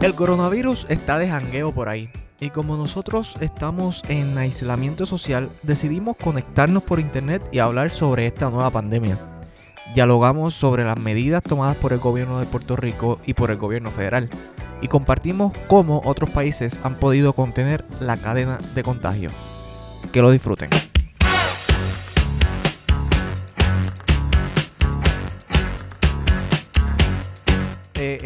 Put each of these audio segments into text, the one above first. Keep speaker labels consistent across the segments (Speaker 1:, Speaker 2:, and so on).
Speaker 1: El coronavirus está de jangueo por ahí. Y como nosotros estamos en aislamiento social, decidimos conectarnos por internet y hablar sobre esta nueva pandemia. Dialogamos sobre las medidas tomadas por el gobierno de Puerto Rico y por el gobierno federal. Y compartimos cómo otros países han podido contener la cadena de contagio. Que lo disfruten.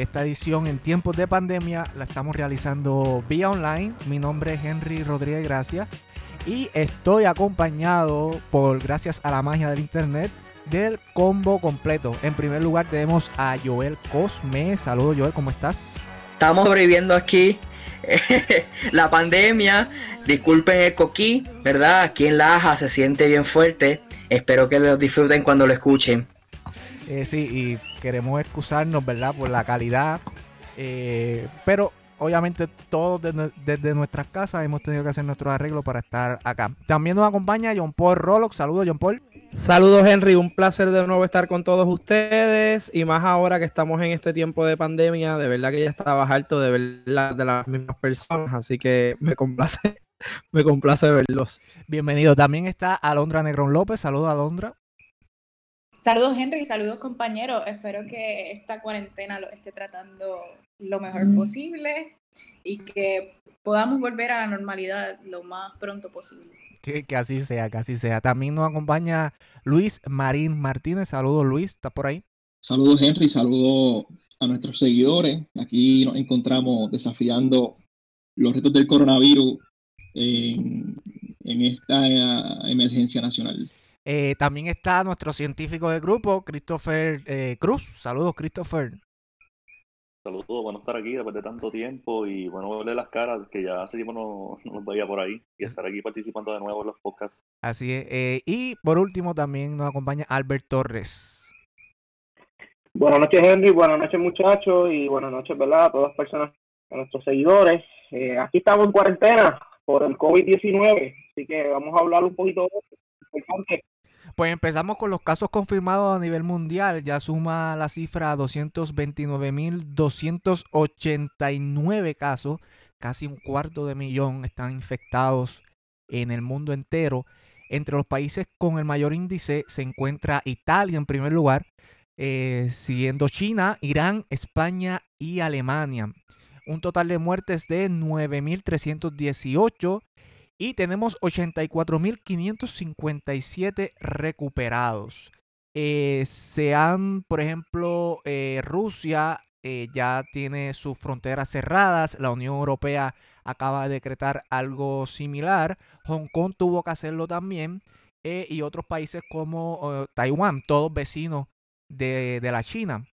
Speaker 1: Esta edición en tiempos de pandemia la estamos realizando vía online. Mi nombre es Henry Rodríguez Gracia y estoy acompañado por, gracias a la magia del internet, del combo completo. En primer lugar tenemos a Joel Cosme. Saludos Joel, ¿cómo estás?
Speaker 2: Estamos sobreviviendo aquí la pandemia. Disculpen el coquí, ¿verdad? Aquí en Laja se siente bien fuerte. Espero que lo disfruten cuando lo escuchen.
Speaker 1: Eh, sí, y queremos excusarnos, ¿verdad? Por la calidad. Eh, pero obviamente todos desde, nuestras casas hemos tenido que hacer nuestros arreglos para estar acá. También nos acompaña John Paul Rolox. Saludos, John Paul.
Speaker 3: Saludos, Henry. Un placer de nuevo estar con todos ustedes. Y más ahora que estamos en este tiempo de pandemia, de verdad que ya estaba harto de ver de las mismas personas. Así que me complace, me complace verlos.
Speaker 1: Bienvenido. También está Alondra Negrón López. Saludos, Alondra.
Speaker 4: Saludos Henry, saludos compañeros. Espero que esta cuarentena lo esté tratando lo mejor posible y que podamos volver a la normalidad lo más pronto posible.
Speaker 1: Que, así sea, que así sea. También nos acompaña Luis Marín Martínez. Saludos Luis, ¿estás por ahí?
Speaker 5: Saludos Henry, saludos a nuestros seguidores. Aquí nos encontramos desafiando los retos del coronavirus en esta emergencia nacional.
Speaker 1: Eh, también está nuestro científico de grupo, Christopher eh, Cruz. Saludos, Christopher.
Speaker 6: Saludos, bueno estar aquí después de tanto tiempo y bueno verle las caras que ya hace tiempo no, nos veía por ahí y estar aquí participando de nuevo en los podcasts.
Speaker 1: Así es. Eh, y por último también nos acompaña Albert Torres.
Speaker 7: Buenas noches Henry, buenas noches muchachos y buenas noches ¿verdad? a todas las personas, a nuestros seguidores. aquí estamos en cuarentena por el COVID-19, así que vamos a hablar un poquito de
Speaker 1: pues empezamos con los casos confirmados a nivel mundial. Ya suma la cifra 229.289 casos. Casi un cuarto de millón están infectados en el mundo entero. Entre los países con el mayor índice se encuentra Italia en primer lugar, eh, siguiendo China, Irán, España y Alemania. Un total de muertes de 9.318 y tenemos 84.557 recuperados. Eh, se han, por ejemplo, eh, Rusia eh, ya tiene sus fronteras cerradas, la Unión Europea acaba de decretar algo similar, Hong Kong tuvo que hacerlo también, y otros países como Taiwán, todos vecinos de, de la China.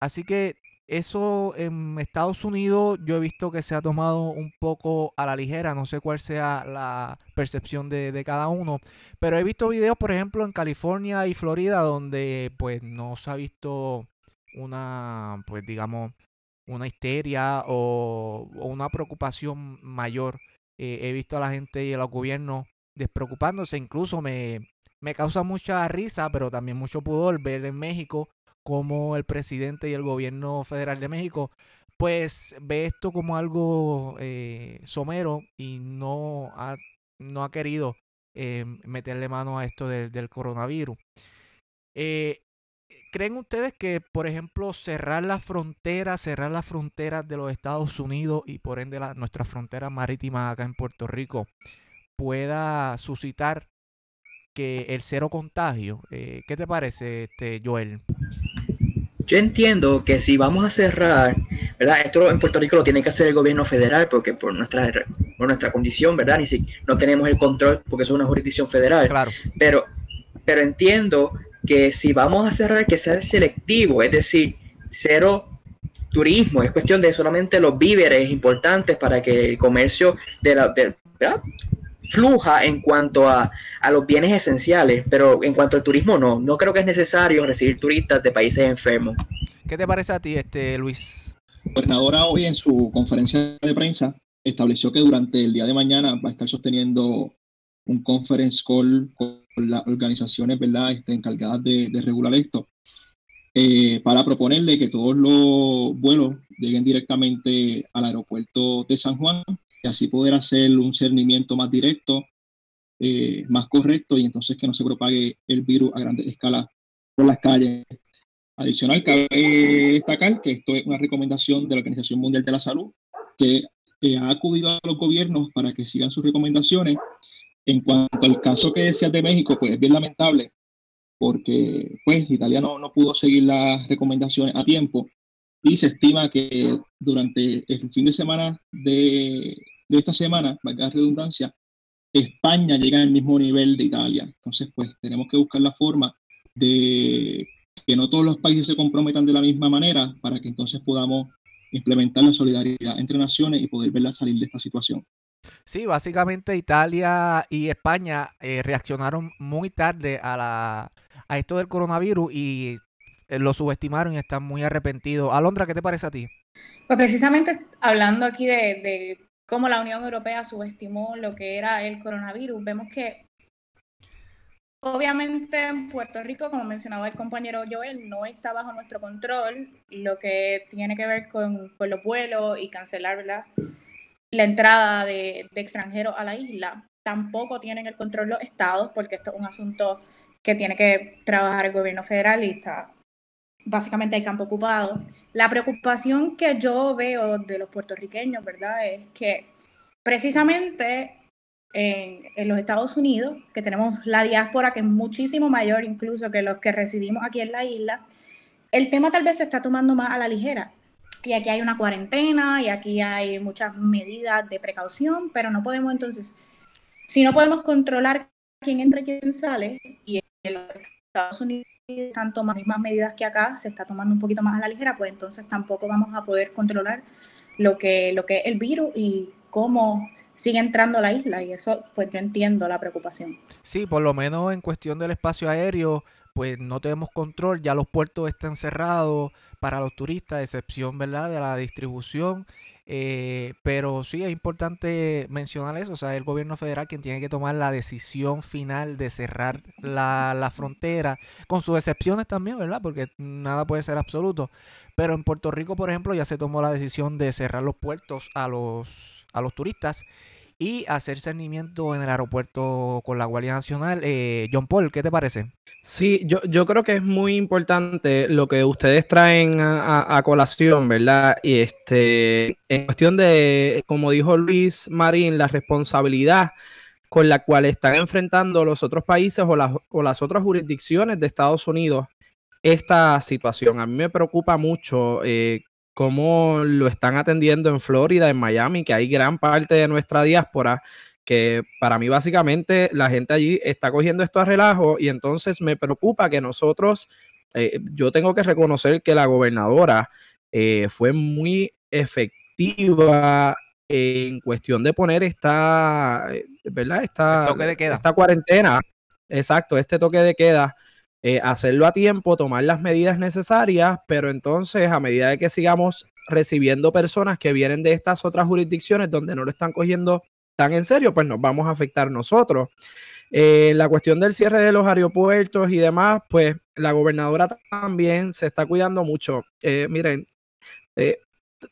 Speaker 1: así que eso en Estados Unidos yo he visto que se ha tomado un poco a la ligera, no sé cuál sea la percepción de, cada uno, pero he visto videos, por ejemplo, en California y Florida donde pues no se ha visto una, pues digamos, una histeria o, una preocupación mayor. Eh, he visto a la gente y a los gobiernos despreocupándose, incluso me, me causa mucha risa, pero también mucho pudor ver en México como el presidente y el gobierno federal de México pues ve esto como algo eh, somero y no ha, no ha querido eh, meterle mano a esto del, coronavirus. Eh, ¿Creen ustedes que, por ejemplo, cerrar las fronteras, cerrar las fronteras de los Estados Unidos y por ende la, nuestras fronteras marítimas acá en Puerto Rico pueda suscitar que el cero contagio? ¿Qué te parece, este, Joel?
Speaker 2: Yo entiendo que si vamos a cerrar, ¿verdad? Esto en Puerto Rico lo tiene que hacer el gobierno federal porque por nuestra, por nuestra condición, ¿verdad? Ni si no tenemos el control porque es una jurisdicción federal.
Speaker 1: Claro.
Speaker 2: Pero, pero entiendo que si vamos a cerrar, que sea selectivo, es decir, cero turismo, es cuestión de solamente los víveres importantes para que el comercio de la, de, fluja en cuanto a, los bienes esenciales, pero en cuanto al turismo no, no creo que es necesario recibir turistas de países enfermos.
Speaker 1: ¿Qué te parece a ti, este Luis?
Speaker 5: El gobernador hoy en su conferencia de prensa estableció que durante el día de mañana va a estar sosteniendo un conference call con las organizaciones ¿verdad? Este, encargadas de, regular esto. eh, para proponerle que todos los vuelos lleguen directamente al aeropuerto de San Juan y así poder hacer un cernimiento más directo, eh, más correcto y entonces que no se propague el virus a grandes escalas por las calles. Adicional, cabe destacar que esto es una recomendación de la Organización Mundial de la Salud, que eh, ha acudido a los gobiernos para que sigan sus recomendaciones. En cuanto al caso que decías de México, pues es bien lamentable, porque pues Italia no, no pudo seguir las recomendaciones a tiempo y se estima que durante el fin de semana de, de esta semana, valga la redundancia, España llega al mismo nivel de Italia. Entonces, pues tenemos que buscar la forma de que no todos los países se comprometan de la misma manera para que entonces podamos implementar la solidaridad entre naciones y poder verla salir de esta situación.
Speaker 1: Sí, básicamente Italia y España eh, reaccionaron muy tarde a, la, a esto del coronavirus y lo subestimaron y están muy arrepentidos. Alondra, ¿qué te parece a ti?
Speaker 4: Pues precisamente hablando aquí de, de cómo la Unión Europea subestimó lo que era el coronavirus, vemos que Obviamente en Puerto Rico, como mencionaba el compañero Joel, no está bajo nuestro control lo que tiene que ver con, los vuelos y cancelar la entrada de, extranjeros a la isla. Tampoco tienen el control los estados, porque esto es un asunto que tiene que trabajar el gobierno federal y está básicamente hay campo ocupado. La preocupación que yo veo de los puertorriqueños, ¿verdad? Es que precisamente en, los Estados Unidos, que tenemos la diáspora que es muchísimo mayor incluso que los que residimos aquí en la isla, el tema tal vez se está tomando más a la ligera. Y aquí hay una cuarentena y aquí hay muchas medidas de precaución, pero no podemos entonces, si no podemos controlar quién entra y quién sale, y en los Estados Unidos están tomando las mismas medidas que acá, se está tomando un poquito más a la ligera, pues entonces tampoco vamos a poder controlar lo que, lo que es el virus y cómo sigue entrando a la isla y eso pues yo entiendo la preocupación.
Speaker 1: Sí, por lo menos en cuestión del espacio aéreo pues no tenemos control, ya los puertos están cerrados para los turistas, excepción ¿verdad? de la distribución. Eh, pero sí es importante mencionar eso, o sea, el gobierno federal quien tiene que tomar la decisión final de cerrar la, la, frontera, con sus excepciones también, ¿verdad? Porque nada puede ser absoluto. Pero en Puerto Rico, por ejemplo, ya se tomó la decisión de cerrar los puertos a los a los turistas y hacer cernimiento en el aeropuerto con la Guardia Nacional. Eh, John Paul, ¿qué te parece?
Speaker 3: Sí, yo, yo creo que es muy importante lo que ustedes traen a, colación, ¿verdad? Y este, en cuestión de, como dijo Luis Marín, la responsabilidad con la cual están enfrentando los otros países o las, o las otras jurisdicciones de Estados Unidos esta situación. A mí me preocupa mucho eh, cómo lo están atendiendo en Florida, en Miami, que hay gran parte de nuestra diáspora que para mí básicamente la gente allí está cogiendo esto a relajo y entonces me preocupa que nosotros, eh, yo tengo que reconocer que la gobernadora eh, fue muy efectiva en cuestión de poner esta, eh, ¿verdad? Esta,
Speaker 1: toque de queda.
Speaker 3: esta cuarentena, exacto, este toque de queda eh, hacerlo a tiempo, tomar las medidas necesarias, pero entonces a medida de que sigamos recibiendo personas que vienen de estas otras jurisdicciones donde no lo están cogiendo tan en serio, pues nos vamos a afectar nosotros. Eh, la cuestión del cierre de los aeropuertos y demás, pues la gobernadora también se está cuidando mucho. Eh, miren,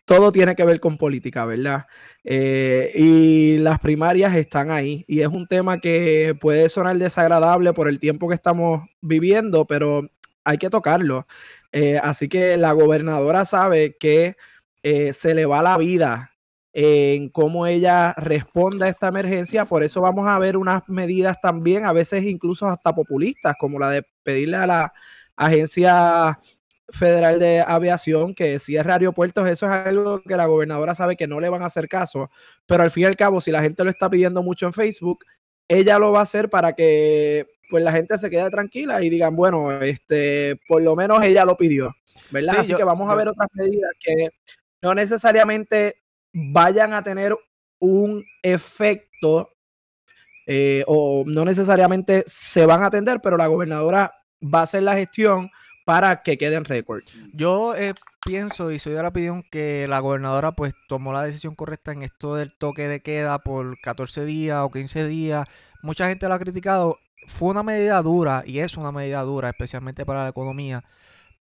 Speaker 3: todo tiene que ver con política, ¿verdad? Eh, y las primarias están ahí. Y es un tema que puede sonar desagradable por el tiempo que estamos viviendo, pero hay que tocarlo. Eh, así que la gobernadora sabe que eh, se le va la vida en cómo ella responde a esta emergencia. Por eso vamos a ver unas medidas también, a veces incluso hasta populistas, como la de pedirle a la agencia Federal de Aviación que cierre aeropuertos, eso es algo que la gobernadora sabe que no le van a hacer caso, pero al fin y al cabo, si la gente lo está pidiendo mucho en Facebook, ella lo va a hacer para que pues la gente se quede tranquila y digan, bueno, este, por lo menos ella lo pidió, ¿verdad? Así que vamos a ver otras medidas que no necesariamente vayan a tener un efecto eh, o no necesariamente se van a atender, pero la gobernadora va a hacer la gestión para que quede en récord.
Speaker 1: Yo eh, pienso y soy de la opinión que la gobernadora pues tomó la decisión correcta en esto del toque de queda por 14 días o 15 días. Mucha gente lo ha criticado. Fue una medida dura y es una medida dura, especialmente para la economía.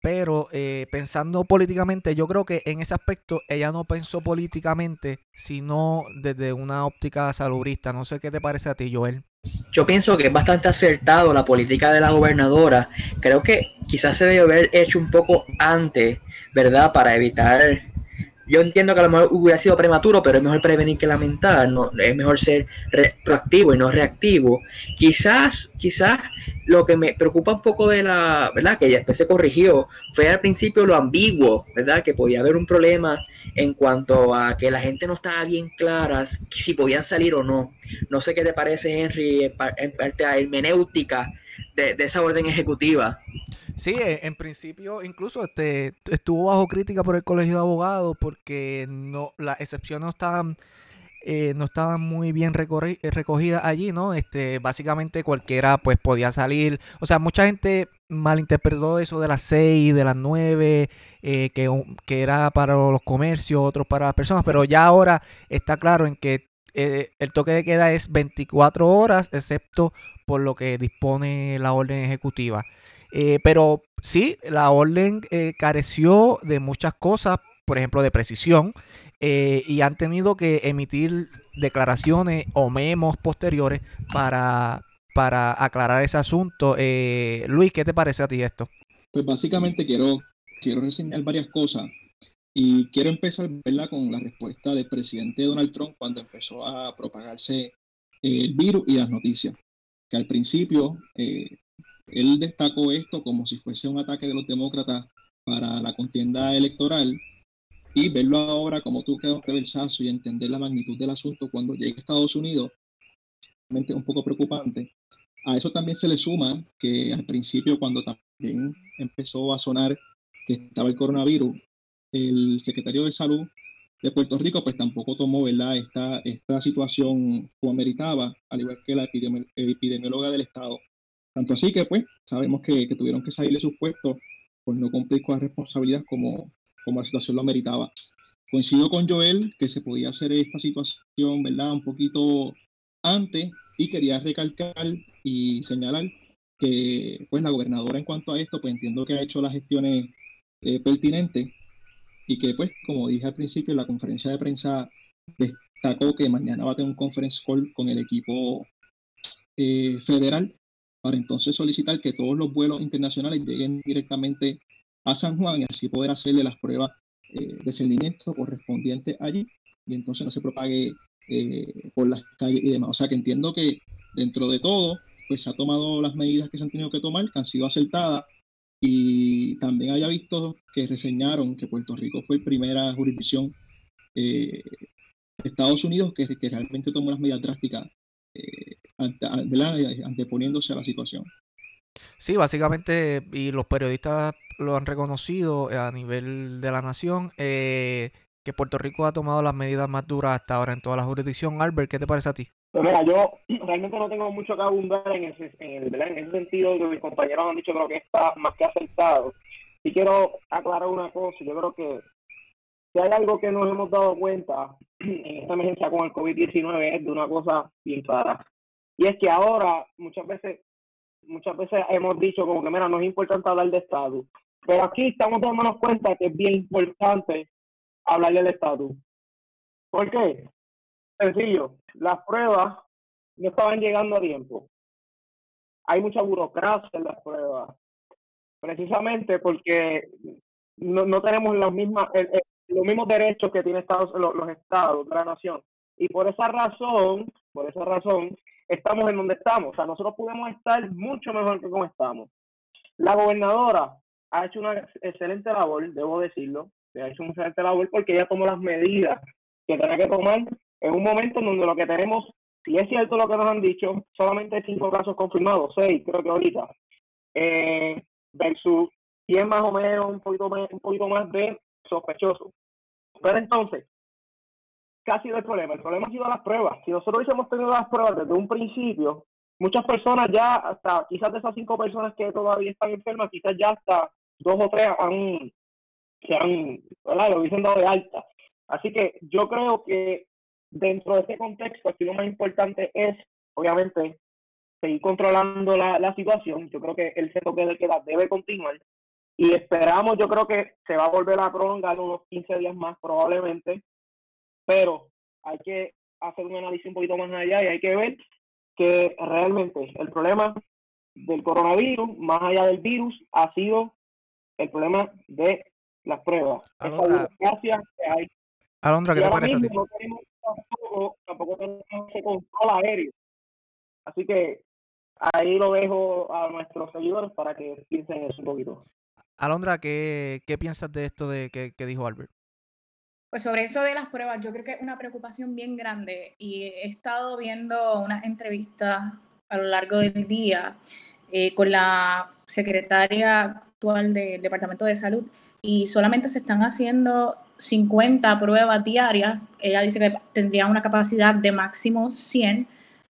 Speaker 1: Pero eh, pensando políticamente, yo creo que en ese aspecto ella no pensó políticamente, sino desde una óptica salubrista. No sé qué te parece a ti, Joel.
Speaker 2: Yo pienso que es bastante acertado la política de la gobernadora. Creo que quizás se debe haber hecho un poco antes, ¿verdad? Para evitar yo entiendo que a lo mejor hubiera sido prematuro, pero es mejor prevenir que lamentar, no, es mejor ser proactivo y no reactivo. Quizás, quizás lo que me preocupa un poco de la, ¿verdad? Que después se corrigió, fue al principio lo ambiguo, ¿verdad? Que podía haber un problema en cuanto a que la gente no estaba bien clara si podían salir o no. No sé qué te parece, Henry, en parte hermenéutica de, esa orden ejecutiva.
Speaker 1: Sí, e, en principio incluso este estuvo bajo crítica por el colegio de abogados porque no las excepciones no estaban eh, no estaban muy bien eh, recogidas allí, ¿no? Este, básicamente cualquiera pues podía salir. O sea, mucha gente malinterpretó eso de las 6, de las 9, eh, que, que era para los comercios, otros para las personas, pero ya ahora está claro en que el toque de queda es 24 horas, excepto por lo que dispone la orden ejecutiva. Eh, pero sí, la orden eh, careció de muchas cosas, por ejemplo, de precisión, eh, y han tenido que emitir declaraciones o memos posteriores para, para aclarar ese asunto. Luis, ¿qué te parece a ti esto?
Speaker 5: Pues básicamente quiero, quiero reseñar varias cosas y quiero empezar con la respuesta del presidente Donald Trump cuando empezó a propagarse el virus y las noticias. Que al principio él destacó esto como si fuese un ataque de los demócratas para la contienda electoral y verlo ahora como tú quedas reversazo y entender la magnitud del asunto cuando llegue a Estados Unidos, realmente un poco preocupante. A eso también se le suma que al principio, cuando también empezó a sonar que estaba el coronavirus, el secretario de Salud de Puerto Rico pues tampoco tomó ¿verdad? Esta, esta situación como meritaba, al igual que la epidemióloga del Estado. Tanto así que, pues, sabemos que, tuvieron que salir de sus puestos por no cumplir con las responsabilidades como, como la situación lo ameritaba. Coincido con Joel que se podía hacer esta situación, ¿verdad? Un poquito antes y quería recalcar y señalar que, pues, la gobernadora en cuanto a esto, pues entiendo que ha hecho las gestiones eh, pertinentes y que, pues, como dije al principio, en la conferencia de prensa destacó que mañana va a tener un conference call con el equipo eh, federal para entonces solicitar que todos los vuelos internacionales lleguen directamente a San Juan y así poder hacerle las pruebas eh, de seguimiento correspondientes allí y entonces no se propague eh, por las calles y demás. O sea que entiendo que dentro de todo, pues se ha tomado las medidas que se han tenido que tomar, que han sido acertadas y también haya visto que reseñaron que Puerto Rico fue primera jurisdicción eh, de Estados Unidos que, realmente tomó las medidas drásticas eh, anteponiéndose a la situación.
Speaker 1: Sí, básicamente, y los periodistas lo han reconocido a nivel de la nación, eh, que Puerto Rico ha tomado las medidas más duras hasta ahora en toda la jurisdicción. Albert, ¿qué te parece a ti?
Speaker 7: Pues mira, yo realmente no tengo mucho que abundar en ese, en, el, en ese sentido, que mis compañeros han dicho, creo que está más que acertado. Y quiero aclarar una cosa, yo creo que si hay algo que nos hemos dado cuenta en esta emergencia con el COVID-19 es de una cosa bien clara. Y es que ahora muchas veces muchas veces hemos dicho como que, mira, no es importante hablar de estatus. Pero aquí estamos dándonos cuenta que es bien importante hablar del estatus. ¿Por qué? Sencillo, las pruebas no estaban llegando a tiempo. Hay mucha burocracia en las pruebas. Precisamente porque no, no tenemos las mismas, los mismos derechos que tienen Estados, los, estados de la nación. Y por esa razón, por esa razón, estamos en donde estamos. O sea, nosotros podemos estar mucho mejor que como estamos. La gobernadora ha hecho una excelente labor, debo decirlo, ha hecho una excelente labor porque ella tomó las medidas que tenía que tomar en un momento en donde lo que tenemos, si es cierto lo que nos han dicho, solamente cinco casos confirmados, seis creo que ahorita, eh, versus 100 más o menos, un poquito más, un poquito más de sospechoso. Pero entonces, ¿qué ha sido el problema? El problema ha sido las pruebas. Si nosotros hubiésemos tenido las pruebas desde un principio, muchas personas ya, hasta quizás de esas cinco personas que todavía están enfermas, quizás ya hasta dos o tres han, se han, ¿verdad? Lo hubiesen dado de alta. Así que yo creo que dentro de ese contexto, aquí lo más importante es, obviamente, seguir controlando la, la situación. Yo creo que el toque de queda debe continuar y esperamos, yo creo que se va a volver a prolongar unos 15 días más probablemente, pero hay que hacer un análisis un poquito más allá y hay que ver que realmente el problema del coronavirus, más allá del virus, ha sido el problema de las pruebas.
Speaker 1: Alondra,
Speaker 7: que hay.
Speaker 1: Alondra, ¿qué
Speaker 7: Y
Speaker 1: te
Speaker 7: ahora
Speaker 1: parece a ti?
Speaker 7: mismo no tenemos tampoco, tampoco tenemos ese control aéreo. Así que ahí lo dejo a nuestros seguidores para que piensen eso un poquito.
Speaker 1: Alondra, ¿qué, qué piensas de esto de que, que dijo Albert?
Speaker 4: Pues sobre eso de las pruebas, yo creo que es una preocupación bien grande y he estado viendo unas entrevistas a lo largo del día eh, con la secretaria actual del Departamento de Salud y solamente se están haciendo 50 pruebas diarias. Ella dice que tendría una capacidad de máximo 100,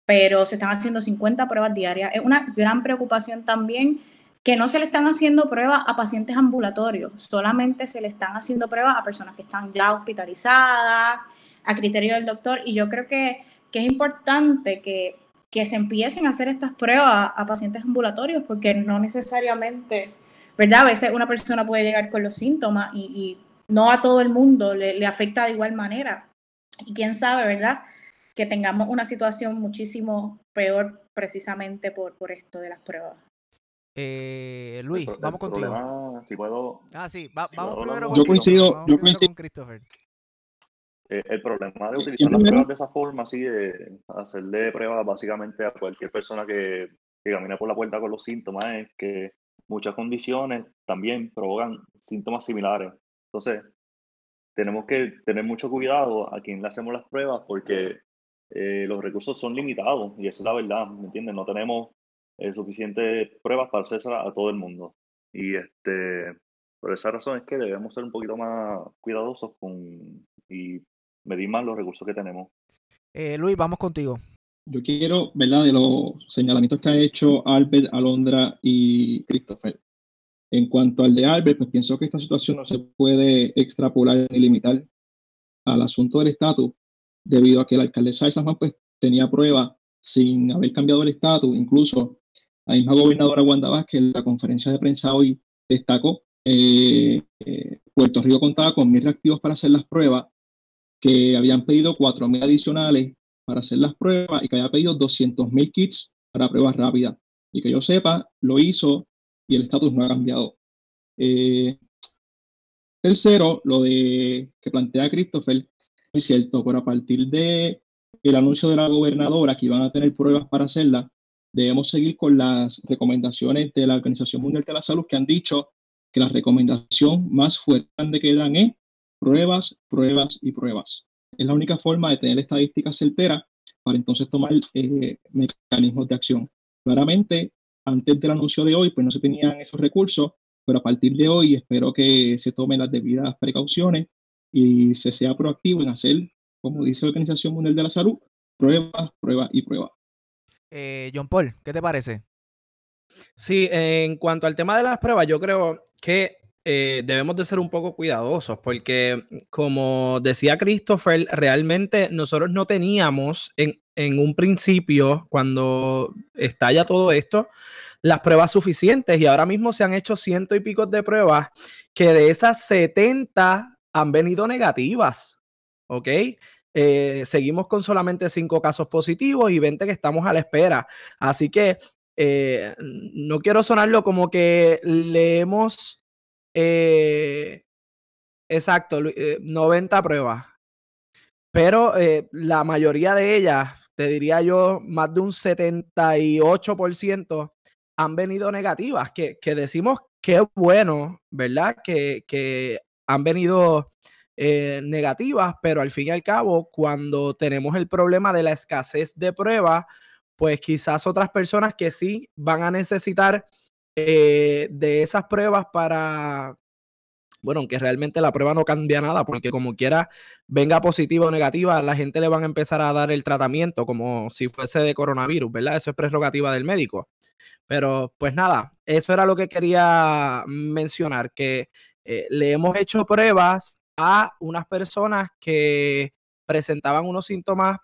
Speaker 4: pero se están haciendo 50 pruebas diarias. Es una gran preocupación también que no se le están haciendo pruebas a pacientes ambulatorios, solamente se le están haciendo pruebas a personas que están ya hospitalizadas, a criterio del doctor, y yo creo que, que es importante que, que, se empiecen a hacer estas pruebas a pacientes ambulatorios, porque no necesariamente, ¿verdad? A veces una persona puede llegar con los síntomas y, y no a todo el mundo le, le afecta de igual manera. Y quién sabe, ¿verdad? Que tengamos una situación muchísimo peor precisamente por, por esto de las pruebas.
Speaker 1: Eh, Luis,
Speaker 6: El,
Speaker 1: vamos
Speaker 6: el
Speaker 1: contigo.
Speaker 6: Problema, si puedo,
Speaker 1: Ah, sí, va-
Speaker 6: si
Speaker 1: vamos
Speaker 6: puedo
Speaker 1: primero con
Speaker 5: Yo coincido,
Speaker 1: Vamos
Speaker 5: yo
Speaker 1: primero
Speaker 5: coincido.
Speaker 1: con Christopher.
Speaker 6: Eh, el problema de utilizar
Speaker 5: ¿quién
Speaker 6: las pruebas de esa forma, así, de hacerle pruebas básicamente a cualquier persona que, que camina por la puerta con los síntomas, es que muchas condiciones también provocan síntomas similares. Entonces, tenemos que tener mucho cuidado a quien le hacemos las pruebas porque eh, los recursos son limitados y esa es la verdad, ¿me entiendes? No tenemos eh, suficientes pruebas para hacérselas a todo el mundo. Y este, por esa razón es que debemos ser un poquito más cuidadosos con y medir más los recursos que tenemos.
Speaker 1: Eh, Luis, vamos contigo.
Speaker 5: Yo quiero, ¿verdad? De los señalamientos que ha hecho Albert, Alondra y Christopher. En cuanto al de Albert, pues pienso que esta situación no se puede extrapolar ni limitar al asunto del estatus, debido a que la alcaldesa de San pues, tenía pruebas sin haber cambiado el estatus. Incluso la misma gobernadora Wanda Vázquez en la conferencia de prensa hoy destacó eh, eh, Puerto Rico contaba con mil reactivos para hacer las pruebas, que habían pedido cuatro mil adicionales para hacer las pruebas y que había pedido 200 mil kits para pruebas rápidas. Y que yo sepa, lo hizo y el estatus no ha cambiado. Eh, tercero, lo de que plantea Christopher, es cierto, pero a partir de el anuncio de la gobernadora que iban a tener pruebas para hacerlas, debemos seguir con las recomendaciones de la Organización Mundial de la Salud que han dicho que la recomendación más fuerte que dan es pruebas, pruebas y pruebas. Es la única forma de tener estadísticas certeras para entonces tomar eh, mecanismos de acción. Claramente, antes del anuncio de hoy, pues no se tenían esos recursos, pero a partir de hoy espero que se tomen las debidas precauciones y se sea proactivo en hacer, como dice la Organización Mundial de la Salud, pruebas, pruebas y pruebas.
Speaker 1: Eh, John Paul, ¿qué te parece?
Speaker 3: Sí, en cuanto al tema de las pruebas, yo creo que eh, debemos de ser un poco cuidadosos porque, como decía Christopher, realmente nosotros no teníamos en, en un principio, cuando estalla todo esto, las pruebas suficientes y ahora mismo se han hecho ciento y pico de pruebas que de esas 70 han venido negativas, ¿ok? Eh, seguimos con solamente cinco casos positivos y 20 que estamos a la espera. Así que eh, no quiero sonarlo como que le hemos, eh, exacto, eh, 90 pruebas, pero la mayoría de ellas, te diría yo, más de un 78% han venido negativas, que, que decimos que bueno, ¿verdad? Que, que han venido eh, negativas, pero al fin y al cabo, cuando tenemos el problema de la escasez de pruebas, pues quizás otras personas que sí van a necesitar eh, de esas pruebas para, bueno, aunque realmente la prueba no cambia nada, porque como quiera venga positiva o negativa, la gente le van a empezar a dar el tratamiento como si fuese de coronavirus, ¿verdad? Eso es prerrogativa del médico. Pero pues nada, eso era lo que quería mencionar, que eh, le hemos hecho pruebas a unas personas que presentaban unos síntomas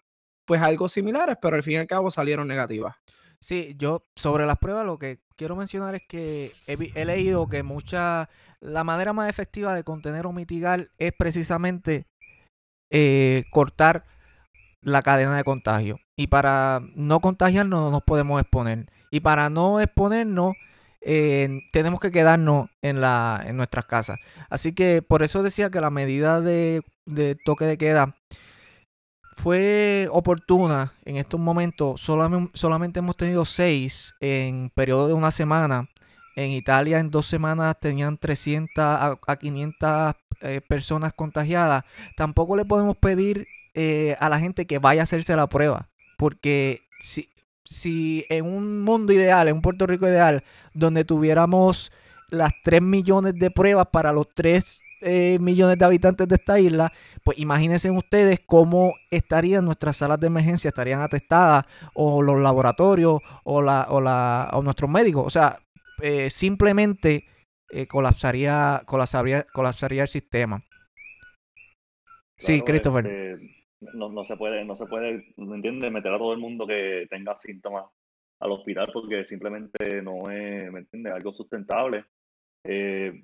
Speaker 3: pues algo similares, pero al fin y al cabo salieron negativas.
Speaker 1: Sí, yo sobre las pruebas lo que quiero mencionar es que he, leído que mucha, la manera más efectiva de contener o mitigar es precisamente eh, cortar la cadena de contagio. Y para no contagiarnos no nos podemos exponer. Y para no exponernos eh, tenemos que quedarnos en, la, en nuestras casas. Así que por eso decía que la medida de toque de queda fue oportuna en estos momentos. Solamente, solamente hemos tenido seis en periodo de una semana. En Italia en dos semanas tenían 300 a, a 500 eh, personas contagiadas. Tampoco le podemos pedir eh, a la gente que vaya a hacerse la prueba. Porque si, si en un mundo ideal, en un Puerto Rico ideal, donde tuviéramos las 3 millones de pruebas para los 3 eh, millones de habitantes de esta isla, pues imagínense ustedes cómo estarían nuestras salas de emergencia, estarían atestadas, o los laboratorios, o, la, o, la, o nuestros médicos. O sea, eh, simplemente eh, colapsaría, colapsaría, colapsaría el sistema. Sí,
Speaker 6: Claro,
Speaker 1: Christopher.
Speaker 6: este, no, no se puede, no se puede, ¿me entiendes? Meter a todo el mundo que tenga síntomas al hospital porque simplemente no es, ¿me entiendes? Algo sustentable. Eh,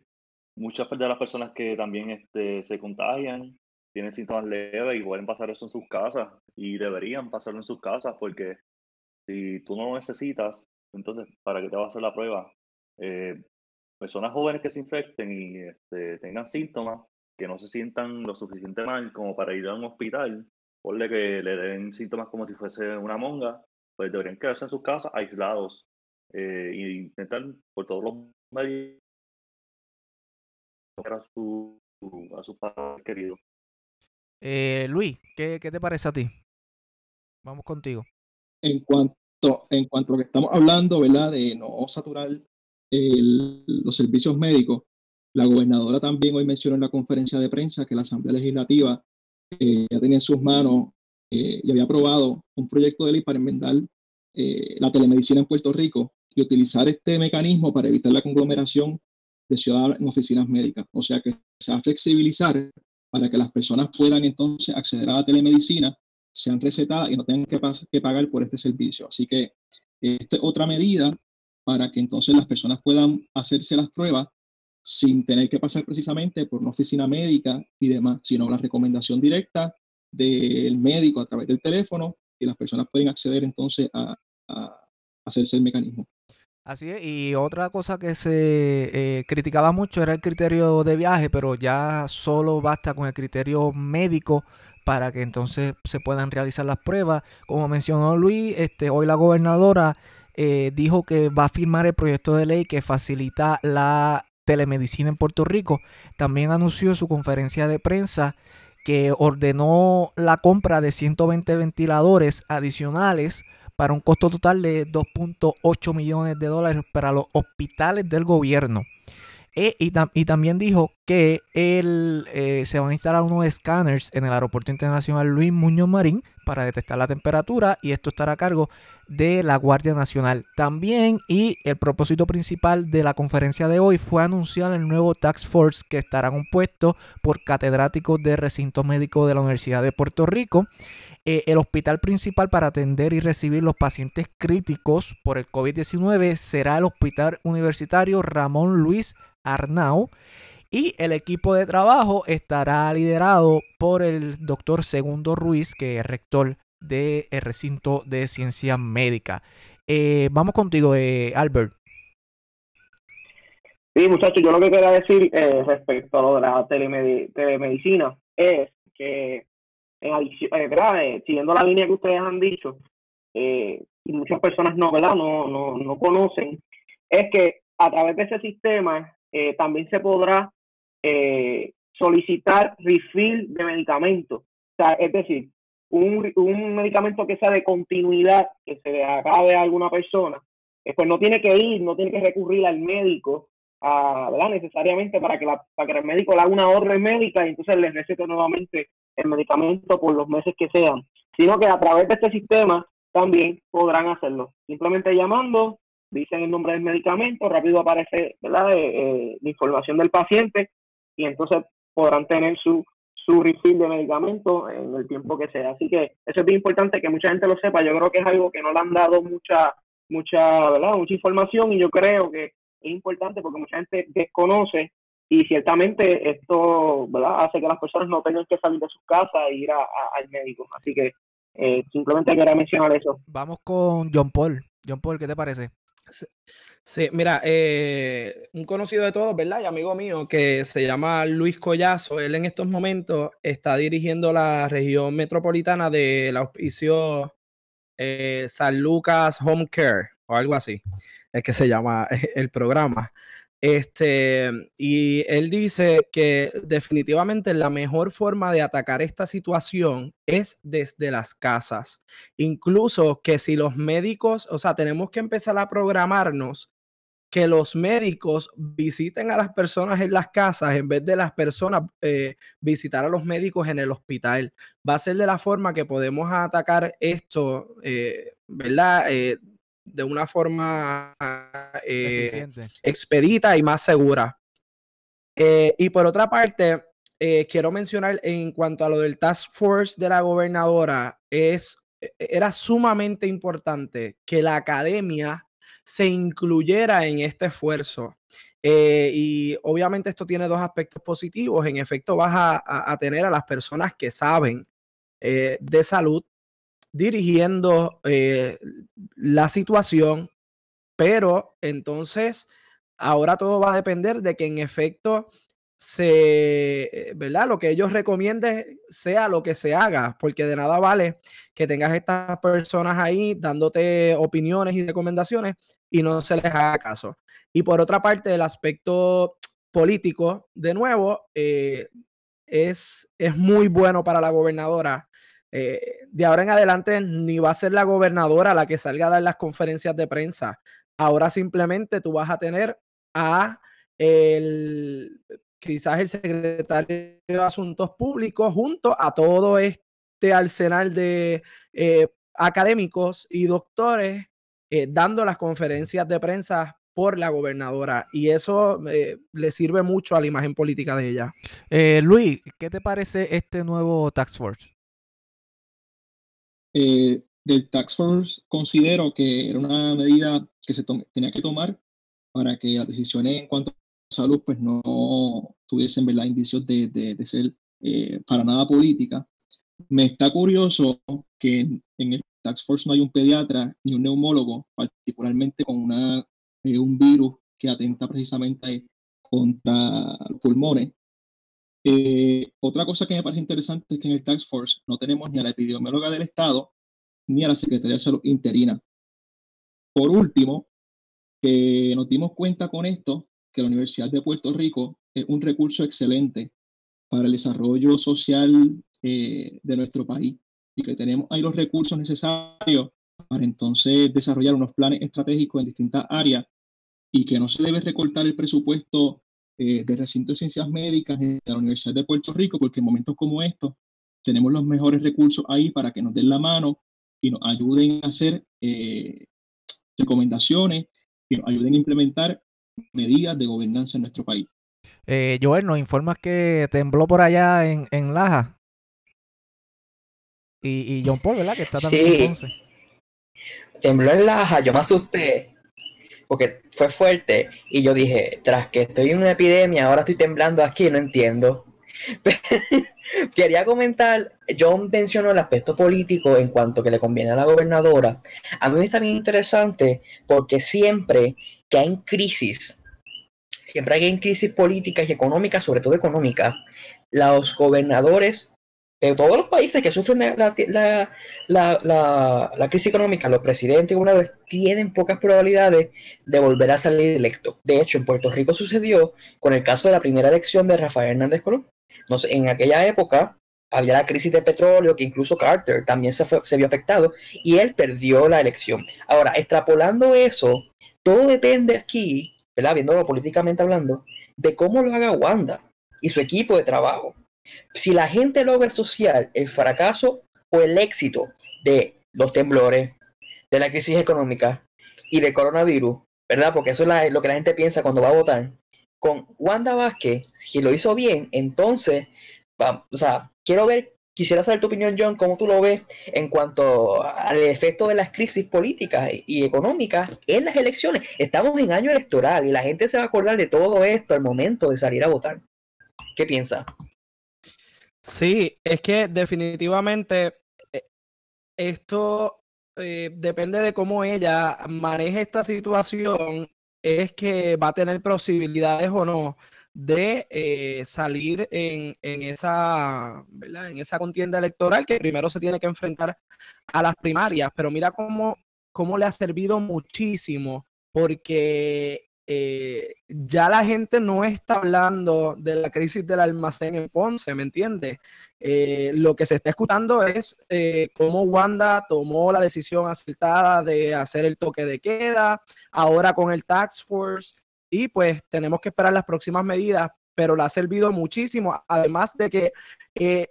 Speaker 6: muchas de las personas que también este, se contagian tienen síntomas leves y pueden pasar eso en sus casas y deberían pasarlo en sus casas porque si tú no lo necesitas, entonces, ¿para qué te va a hacer la prueba? Eh, personas jóvenes que se infecten y este, tengan síntomas, que no se sientan lo suficiente mal como para ir a un hospital, ponle que le den síntomas como si fuese una monga, pues deberían quedarse en sus casas aislados eh, e intentar por todos los medios a, su, a sus padres queridos.
Speaker 1: Eh, Luis, ¿qué, ¿qué te parece a ti? Vamos contigo.
Speaker 5: En cuanto, en cuanto a lo que estamos hablando, ¿verdad? De no saturar el- los servicios médicos, la gobernadora también hoy mencionó en la conferencia de prensa que la Asamblea Legislativa eh, ya tenía en sus manos eh, y había aprobado un proyecto de ley para enmendar eh, la telemedicina en Puerto Rico y utilizar este mecanismo para evitar la conglomeración de ciudadanos en oficinas médicas. O sea que se va a flexibilizar para que las personas puedan entonces acceder a la telemedicina, sean recetadas y no tengan que, pagar por este servicio. Así que esta es otra medida para que entonces las personas puedan hacerse las pruebas sin tener que pasar precisamente por una oficina médica y demás, sino la recomendación directa del médico a través del teléfono y las personas pueden acceder entonces a hacerse el mecanismo.
Speaker 1: Así es, y otra cosa que se eh, criticaba mucho era el criterio de viaje, pero ya solo basta con el criterio médico para que entonces se puedan realizar las pruebas. Como mencionó Luis, este, hoy la gobernadora eh, dijo que va a firmar el proyecto de ley que facilita la telemedicina en Puerto Rico. También anunció en su conferencia de prensa que ordenó la compra de 120 ventiladores adicionales para un costo total de 2.8 millones de dólares para los hospitales del gobierno. E- y, tam- y también dijo que él, eh, se van a instalar unos escáneres en el Aeropuerto Internacional Luis Muñoz Marín para detectar la temperatura y esto estará a cargo de la Guardia Nacional. También y el propósito principal de la conferencia de hoy fue anunciar el nuevo Task Force que estará compuesto por catedráticos de recinto médico de la Universidad de Puerto Rico eh, el hospital principal para atender y recibir los pacientes críticos por el COVID-19 será el Hospital Universitario Ramón Luis Arnau y el equipo de trabajo estará liderado por el doctor Segundo Ruiz, que es rector del recinto de ciencia médica. Eh, vamos contigo, eh, Albert.
Speaker 7: Sí, muchachos, yo lo que quería decir eh, respecto a lo de la telemedi- telemedicina es que, en adición, eh. Eh, siguiendo la línea que ustedes han dicho, eh, y muchas personas no, ¿verdad? No, no, no conocen, es que a través de ese sistema también se podrá eh, solicitar refill de medicamentos. O sea, es decir, un, un medicamento que sea de continuidad, que se le acabe a alguna persona, eh, pues no tiene que ir, no tiene que recurrir al médico a, necesariamente para que, la, para que el médico le haga una orden médica y entonces le recete nuevamente el medicamento por los meses que sean, sino que a través de este sistema también podrán hacerlo. Simplemente llamando, dicen el nombre del medicamento, rápido aparece ¿verdad? Eh, eh, la información del paciente y entonces podrán tener su, su refill de medicamento en el tiempo que sea. Así que eso es bien importante que mucha gente lo sepa. Yo creo que es algo que no le han dado mucha mucha, ¿verdad? Mucha información y yo creo que es importante porque mucha gente desconoce y ciertamente esto, ¿verdad? Hace que las personas no tengan que salir de sus casas e ir a, al médico. Así que eh, simplemente quería mencionar eso.
Speaker 1: Vamos con John Paul. John Paul, ¿qué te parece?
Speaker 3: Sí, mira, eh, un conocido de todos, ¿verdad? Y amigo mío que se llama Luis Collazo, él en estos momentos está dirigiendo la región metropolitana del auspicio eh, San Lucas Home Care o algo así, es que se llama el programa. Este, y él dice que definitivamente la mejor forma de atacar esta situación es desde las casas. Incluso que si los médicos, o sea, tenemos que empezar a programarnos que los médicos visiten a las personas en las casas en vez de las personas eh, visitar a los médicos en el hospital. Va a ser de la forma que podemos atacar esto, eh, ¿verdad? Eh, de una forma expedita y más segura. y por otra parte, quiero mencionar en cuanto a lo del Task Force de la gobernadora, es, e, era sumamente importante que la academia se incluyera en este esfuerzo. Eh, y obviamente esto tiene dos aspectos positivos. En efecto, vas a, tener a las personas que saben eh, de salud dirigiendo eh, la situación, pero entonces ahora todo va a depender de que en efecto se, ¿verdad? Lo que ellos recomienden sea lo que se haga, porque de nada vale que tengas estas personas ahí dándote opiniones y recomendaciones y no se les haga caso. Y por otra parte, el aspecto político, de nuevo, eh, es, es muy bueno para la gobernadora. Eh, de ahora en adelante ni va a ser la gobernadora la que salga a dar las conferencias de prensa. Ahora simplemente tú vas a tener a el quizás el secretario de Asuntos Públicos junto a todo este arsenal de eh, académicos y doctores eh, dando las conferencias de prensa por la gobernadora y eso eh, le sirve mucho a la imagen política de ella.
Speaker 1: Luis, ¿qué te parece este nuevo Tax Force?
Speaker 5: del Tax Force considero que era una medida que se tenía que tomar para que las decisiones en cuanto salud pues no tuviesen ¿verdad? indicios de, de, ser eh, para nada política. Me está curioso que en, el Tax Force no hay un pediatra ni un neumólogo, particularmente con una, eh, un virus que atenta precisamente contra los pulmones. Eh, otra cosa que me parece interesante es que en el Tax Force no tenemos ni a la epidemióloga del Estado ni a la Secretaría de Salud interina. Por último, que nos dimos cuenta con esto que la Universidad de Puerto Rico es un recurso excelente para el desarrollo social eh, de nuestro país y que tenemos ahí los recursos necesarios para entonces desarrollar unos planes estratégicos en distintas áreas y que no se debe recortar el presupuesto eh, de recinto de ciencias médicas de la Universidad de Puerto Rico, porque en momentos como estos tenemos los mejores recursos ahí para que nos den la mano y nos ayuden a hacer eh, recomendaciones y nos ayuden a implementar medidas de gobernanza en nuestro país.
Speaker 1: Eh, Joel, nos informas que tembló por allá en, en Laja. Y, y, John Paul, ¿verdad? Que está también sí. entonces.
Speaker 2: Tembló en Laja, yo me asusté porque fue fuerte y yo dije, tras que estoy en una epidemia, ahora estoy temblando aquí, no entiendo. Quería comentar, John mencionó el aspecto político en cuanto que le conviene a la gobernadora. A mí me está bien interesante porque siempre que hay crisis, siempre hay crisis políticas y económicas, sobre todo económicas, los gobernadores de todos los países que sufren la, crisis económica, los presidentes y gobernadores tienen pocas probabilidades de volver a salir electos. De hecho, en Puerto Rico sucedió con el caso de la primera elección de Rafael Hernández Colón. En aquella época había la crisis de petróleo, que incluso Carter también se, fue, se vio afectado, y él perdió la elección. Ahora, extrapolando eso todo depende aquí, ¿verdad? Viéndolo políticamente hablando, de cómo lo haga Wanda y su equipo de trabajo. Si la gente logra asociar el fracaso o el éxito de los temblores, de la crisis económica y del coronavirus, ¿verdad? Porque eso es lo que la gente piensa cuando va a votar. Con Wanda Vázquez, si lo hizo bien, entonces, sea, quiero ver quisiera saber tu opinión, John, cómo tú lo ves en cuanto al efecto de las crisis políticas y económicas en las elecciones. Estamos en año electoral y la gente se va a acordar de todo esto al momento de salir a votar. ¿Qué piensas?
Speaker 3: Sí, es que definitivamente eh, esto eh, depende de cómo ella maneje esta situación, es que va a tener posibilidades o no de eh, salir en, esa, en esa contienda electoral que primero se tiene que enfrentar a las primarias. Pero mira cómo, cómo le ha servido muchísimo porque eh, ya la gente no está hablando de la crisis del almacén en Ponce, ¿me entiendes? Eh, lo que se está escuchando es cómo Wanda tomó la decisión acertada de hacer el toque de queda, ahora con el Tax Force, y pues tenemos que esperar las próximas medidas, pero le ha servido muchísimo, además de que eh,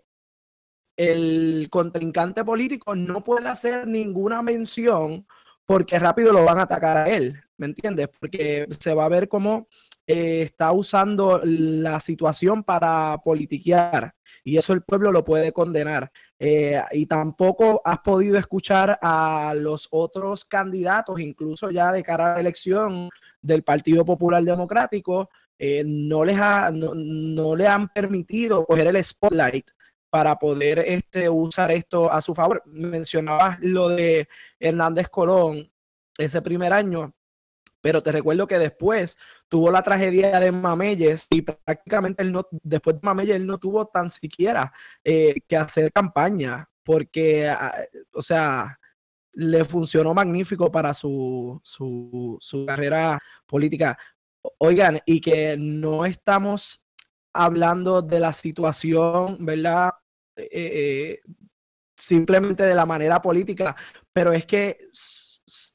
Speaker 3: el contrincante político no puede hacer ninguna mención porque rápido lo van a atacar a él, ¿me entiendes? Porque se va a ver cómo eh, está usando la situación para politiquear y eso el pueblo lo puede condenar. Eh, y tampoco has podido escuchar a los otros candidatos, incluso ya de cara a la elección del Partido Popular Democrático, eh, no, les ha, no, le han permitido coger el spotlight para poder este, usar esto a su favor. Mencionabas lo de Hernández Colón ese primer año pero te recuerdo que después tuvo la tragedia de Mameyes y prácticamente él no, después de Mameyes él no tuvo tan siquiera eh, que hacer campaña, porque, ah, o sea, le funcionó magnífico para su, carrera política. Oigan, y que no estamos hablando de la situación, ¿verdad? Eh, eh, simplemente de la manera política, pero es que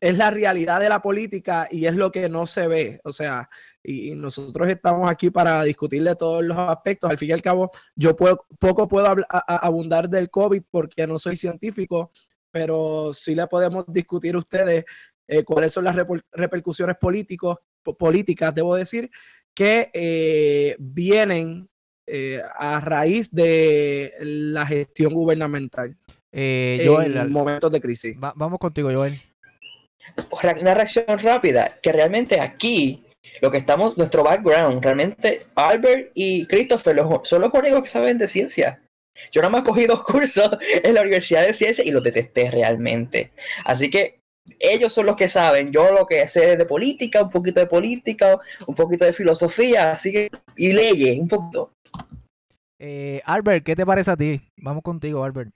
Speaker 3: es la realidad de la política y es lo que no se ve. O sea, y nosotros estamos aquí para discutir de todos los aspectos. Al fin y al cabo, yo puedo, poco puedo abundar del COVID porque no soy científico, pero sí le podemos discutir a ustedes eh, cuáles son las repercusiones políticos, políticas, debo decir, que eh, vienen eh, a raíz de la gestión gubernamental. en momentos de crisis.
Speaker 1: vamos contigo, Joel
Speaker 2: una reacción rápida, que realmente aquí lo que estamos, nuestro background, realmente Albert y Christopher son los únicos que saben de ciencia. Yo nada más cogí dos cursos en la Universidad de Ciencia y los detesté realmente. Así que ellos son los que saben. Yo lo que sé de política, un poquito de política, un poquito de filosofía, así que, y leyes, un poquito.
Speaker 1: Eh, Albert, ¿qué te parece a ti? Vamos contigo, Albert.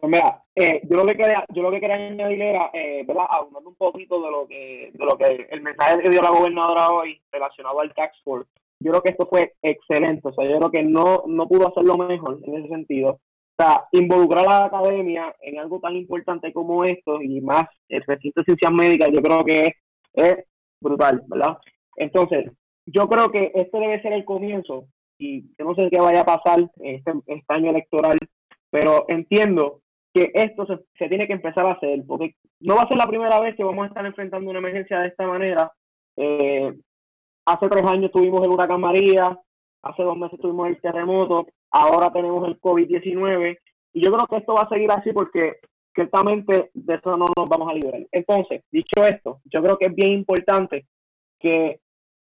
Speaker 7: Pues mira, eh, yo lo que quería, yo lo que quería añadir era, eh, ¿verdad? Un poquito de lo que, de lo que el mensaje que dio la gobernadora hoy relacionado al tax force. Yo creo que esto fue excelente, o sea, yo creo que no, no pudo hacerlo mejor en ese sentido. O sea, involucrar a la academia en algo tan importante como esto y más el recinto de ciencias médicas, yo creo que es, brutal, ¿verdad? Entonces, yo creo que este debe ser el comienzo y yo no sé qué vaya a pasar este, este año electoral, pero entiendo que esto se, tiene que empezar a hacer, porque no va a ser la primera vez que vamos a estar enfrentando una emergencia de esta manera. Eh, hace tres años tuvimos el huracán María, hace dos meses tuvimos el terremoto, ahora tenemos el COVID-19, y yo creo que esto va a seguir así porque ciertamente de eso no nos vamos a liberar. Entonces, dicho esto, yo creo que es bien importante que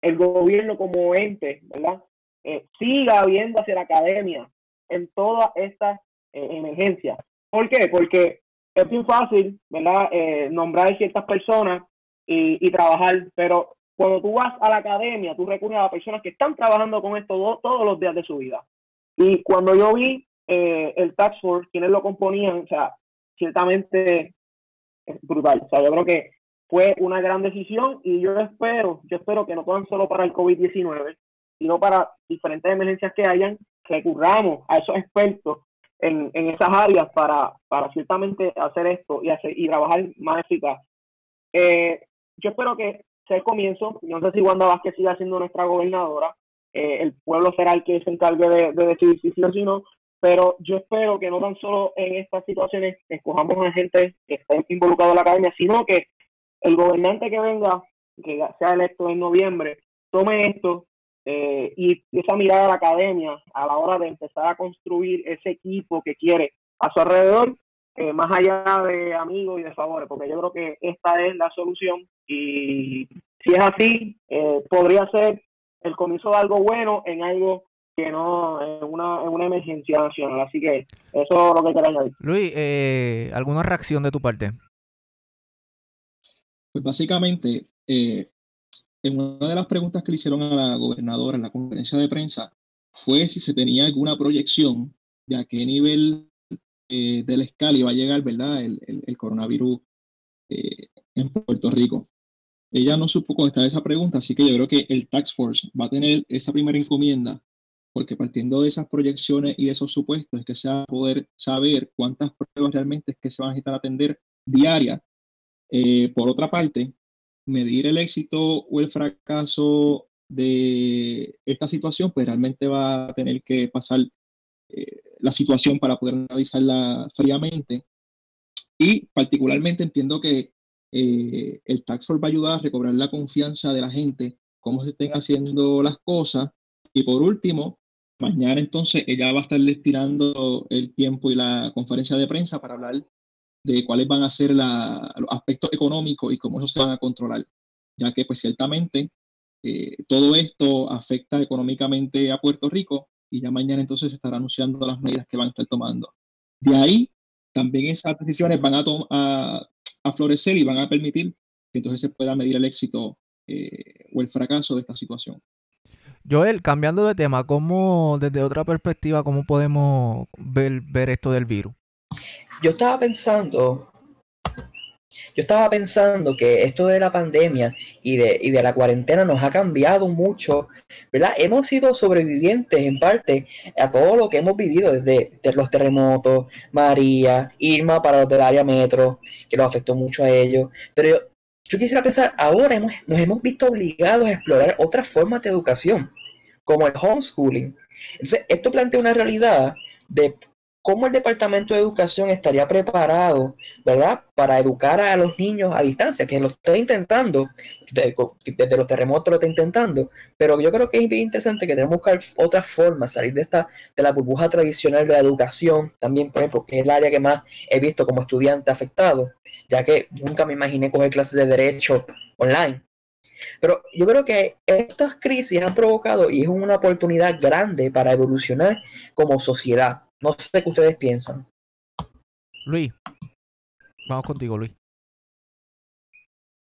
Speaker 7: el gobierno como ente, ¿verdad? Eh, siga viendo hacia la academia en todas estas eh, emergencias. ¿Por qué? Porque es muy fácil, ¿verdad? Eh, nombrar ciertas personas y, trabajar, pero cuando tú vas a la academia, tú recurres a personas que están trabajando con esto todos los días de su vida. Y cuando yo vi eh, el Tax Force, quienes lo componían, o sea, ciertamente es brutal. O sea, yo creo que fue una gran decisión y yo espero, yo espero que no puedan solo para el COVID-19, sino para diferentes emergencias que hayan, recurramos a esos expertos en, en esas áreas para, para ciertamente hacer esto y, hacer, y trabajar más eficaz. Eh, yo espero que sea el comienzo. No sé si Wanda Vázquez siga siendo nuestra gobernadora. Eh, el pueblo será el que se encargue de, decidir si sí o si no. Pero yo espero que no tan solo en estas situaciones escojamos a gente que esté involucrada en la academia, sino que el gobernante que venga, que sea electo en noviembre, tome esto eh, y esa mirada a la academia a la hora de empezar a construir ese equipo que quiere a su alrededor, eh, más allá de amigos y de favores, porque yo creo que esta es la solución y si es así, eh, podría ser el comienzo de algo bueno en algo que no, en una, en una emergencia nacional. Así que eso es lo que quiero añadir.
Speaker 1: Luis, eh, ¿alguna reacción de tu parte?
Speaker 5: Pues básicamente, eh, en una de las preguntas que le hicieron a la gobernadora en la conferencia de prensa fue si se tenía alguna proyección de a qué nivel eh, de la escala iba a llegar, ¿verdad? El, el, coronavirus eh, en Puerto Rico. Ella no supo contestar esa pregunta, así que yo creo que el Tax Force va a tener esa primera encomienda, porque partiendo de esas proyecciones y esos supuestos es que se va a poder saber cuántas pruebas realmente es que se van a necesitar atender diaria. Eh, por otra parte, medir el éxito o el fracaso de esta situación, pues realmente va a tener que pasar eh, la situación para poder analizarla fríamente. Y particularmente entiendo que eh, el Tax Force va a ayudar a recobrar la confianza de la gente, cómo se estén haciendo las cosas. Y por último, mañana entonces ella va a estar estirando el tiempo y la conferencia de prensa para hablar de cuáles van a ser los aspectos económicos y cómo eso se van a controlar, ya que pues ciertamente eh, todo esto afecta económicamente a Puerto Rico y ya mañana entonces se estará anunciando las medidas que van a estar tomando. De ahí también esas decisiones van a, a, a florecer y van a permitir que entonces se pueda medir el éxito eh, o el fracaso de esta situación.
Speaker 1: Joel, cambiando de tema, ¿cómo desde otra perspectiva, cómo podemos ver, ver esto del virus?
Speaker 2: Yo estaba pensando, yo estaba pensando que esto de la pandemia y de, y de la cuarentena nos ha cambiado mucho, ¿verdad? Hemos sido sobrevivientes en parte a todo lo que hemos vivido desde, los terremotos, María, Irma para los del área metro, que nos afectó mucho a ellos. Pero yo, yo quisiera pensar, ahora hemos, nos hemos visto obligados a explorar otras formas de educación, como el homeschooling. Entonces, esto plantea una realidad de cómo el Departamento de Educación estaría preparado, ¿verdad?, para educar a los niños a distancia, que lo está intentando, desde los terremotos lo está intentando, pero yo creo que es interesante que tenemos que buscar otras formas, salir de esta, de la burbuja tradicional de la educación, también, por ejemplo, que es el área que más he visto como estudiante afectado, ya que nunca me imaginé coger clases de derecho online. Pero yo creo que estas crisis han provocado y es una oportunidad grande para evolucionar como sociedad no sé qué ustedes piensan.
Speaker 1: Luis, vamos contigo, Luis.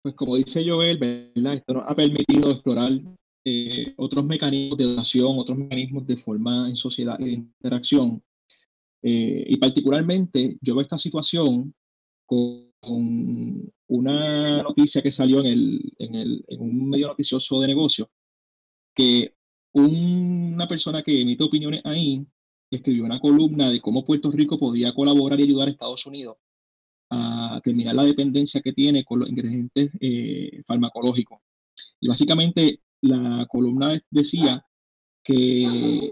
Speaker 5: Pues como dice Joel, ¿verdad? esto nos ha permitido explorar eh, otros mecanismos de educación, otros mecanismos de forma en sociedad y de interacción. Eh, y particularmente yo veo esta situación con, una noticia que salió en, el, en, el, en un medio noticioso de negocio, que una persona que emite opiniones ahí escribió una columna de cómo Puerto Rico podía colaborar y ayudar a Estados Unidos a terminar la dependencia que tiene con los ingredientes eh, farmacológicos. Y básicamente la columna decía que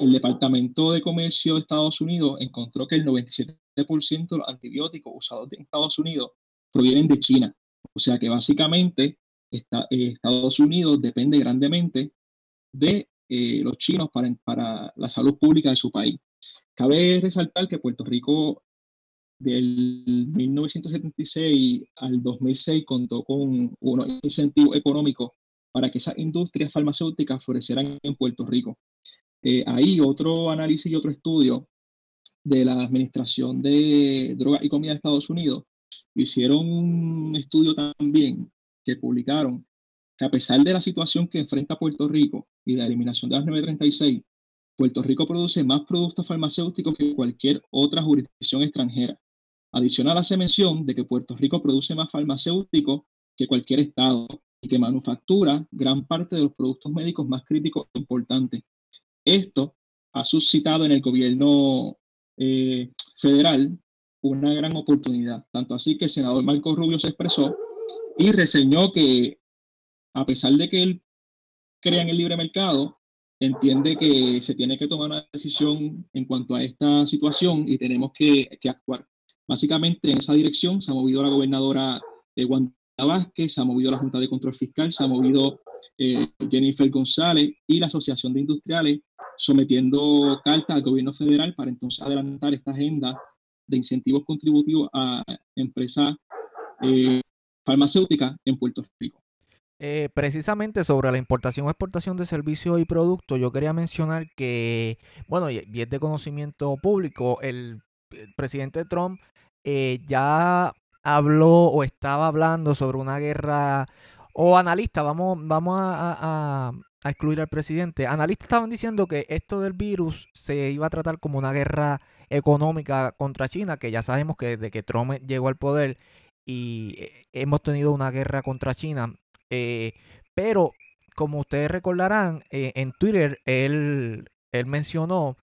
Speaker 5: el Departamento de Comercio de Estados Unidos encontró que el 97% de los antibióticos usados en Estados Unidos provienen de China. O sea que básicamente eh, Estados Unidos depende grandemente de eh, los chinos para, para la salud pública de su país. Cabe resaltar que Puerto Rico del 1976 al 2006 contó con unos incentivos económicos para que esas industrias farmacéuticas florecieran en Puerto Rico. Eh, ahí otro análisis y otro estudio de la Administración de Drogas y Comida de Estados Unidos hicieron un estudio también que publicaron que a pesar de la situación que enfrenta Puerto Rico, y la eliminación de las 936, Puerto Rico produce más productos farmacéuticos que cualquier otra jurisdicción extranjera. Adicional hace mención de que Puerto Rico produce más farmacéuticos que cualquier estado y que manufactura gran parte de los productos médicos más críticos e importantes. Esto ha suscitado en el gobierno eh, federal una gran oportunidad, tanto así que el senador Marco Rubio se expresó y reseñó que a pesar de que él crea en el libre mercado, entiende que se tiene que tomar una decisión en cuanto a esta situación y tenemos que, actuar. Básicamente en esa dirección se ha movido la gobernadora de Wanda Vázquez, se ha movido la Junta de Control Fiscal, se ha movido eh, Jennifer González y la Asociación de Industriales sometiendo carta al gobierno federal para entonces adelantar esta agenda de incentivos contributivos a empresas eh, farmacéuticas en Puerto Rico.
Speaker 1: Eh, precisamente sobre la importación o exportación de servicios y productos, yo quería mencionar que, bueno, y es de conocimiento público, el, presidente Trump eh, ya habló o estaba hablando sobre una guerra, o analistas, vamos, vamos a, a, excluir al presidente, analistas estaban diciendo que esto del virus se iba a tratar como una guerra económica contra China, que ya sabemos que desde que Trump llegó al poder y eh, hemos tenido una guerra contra China, eh, pero como ustedes recordarán, eh, en Twitter él, él mencionó,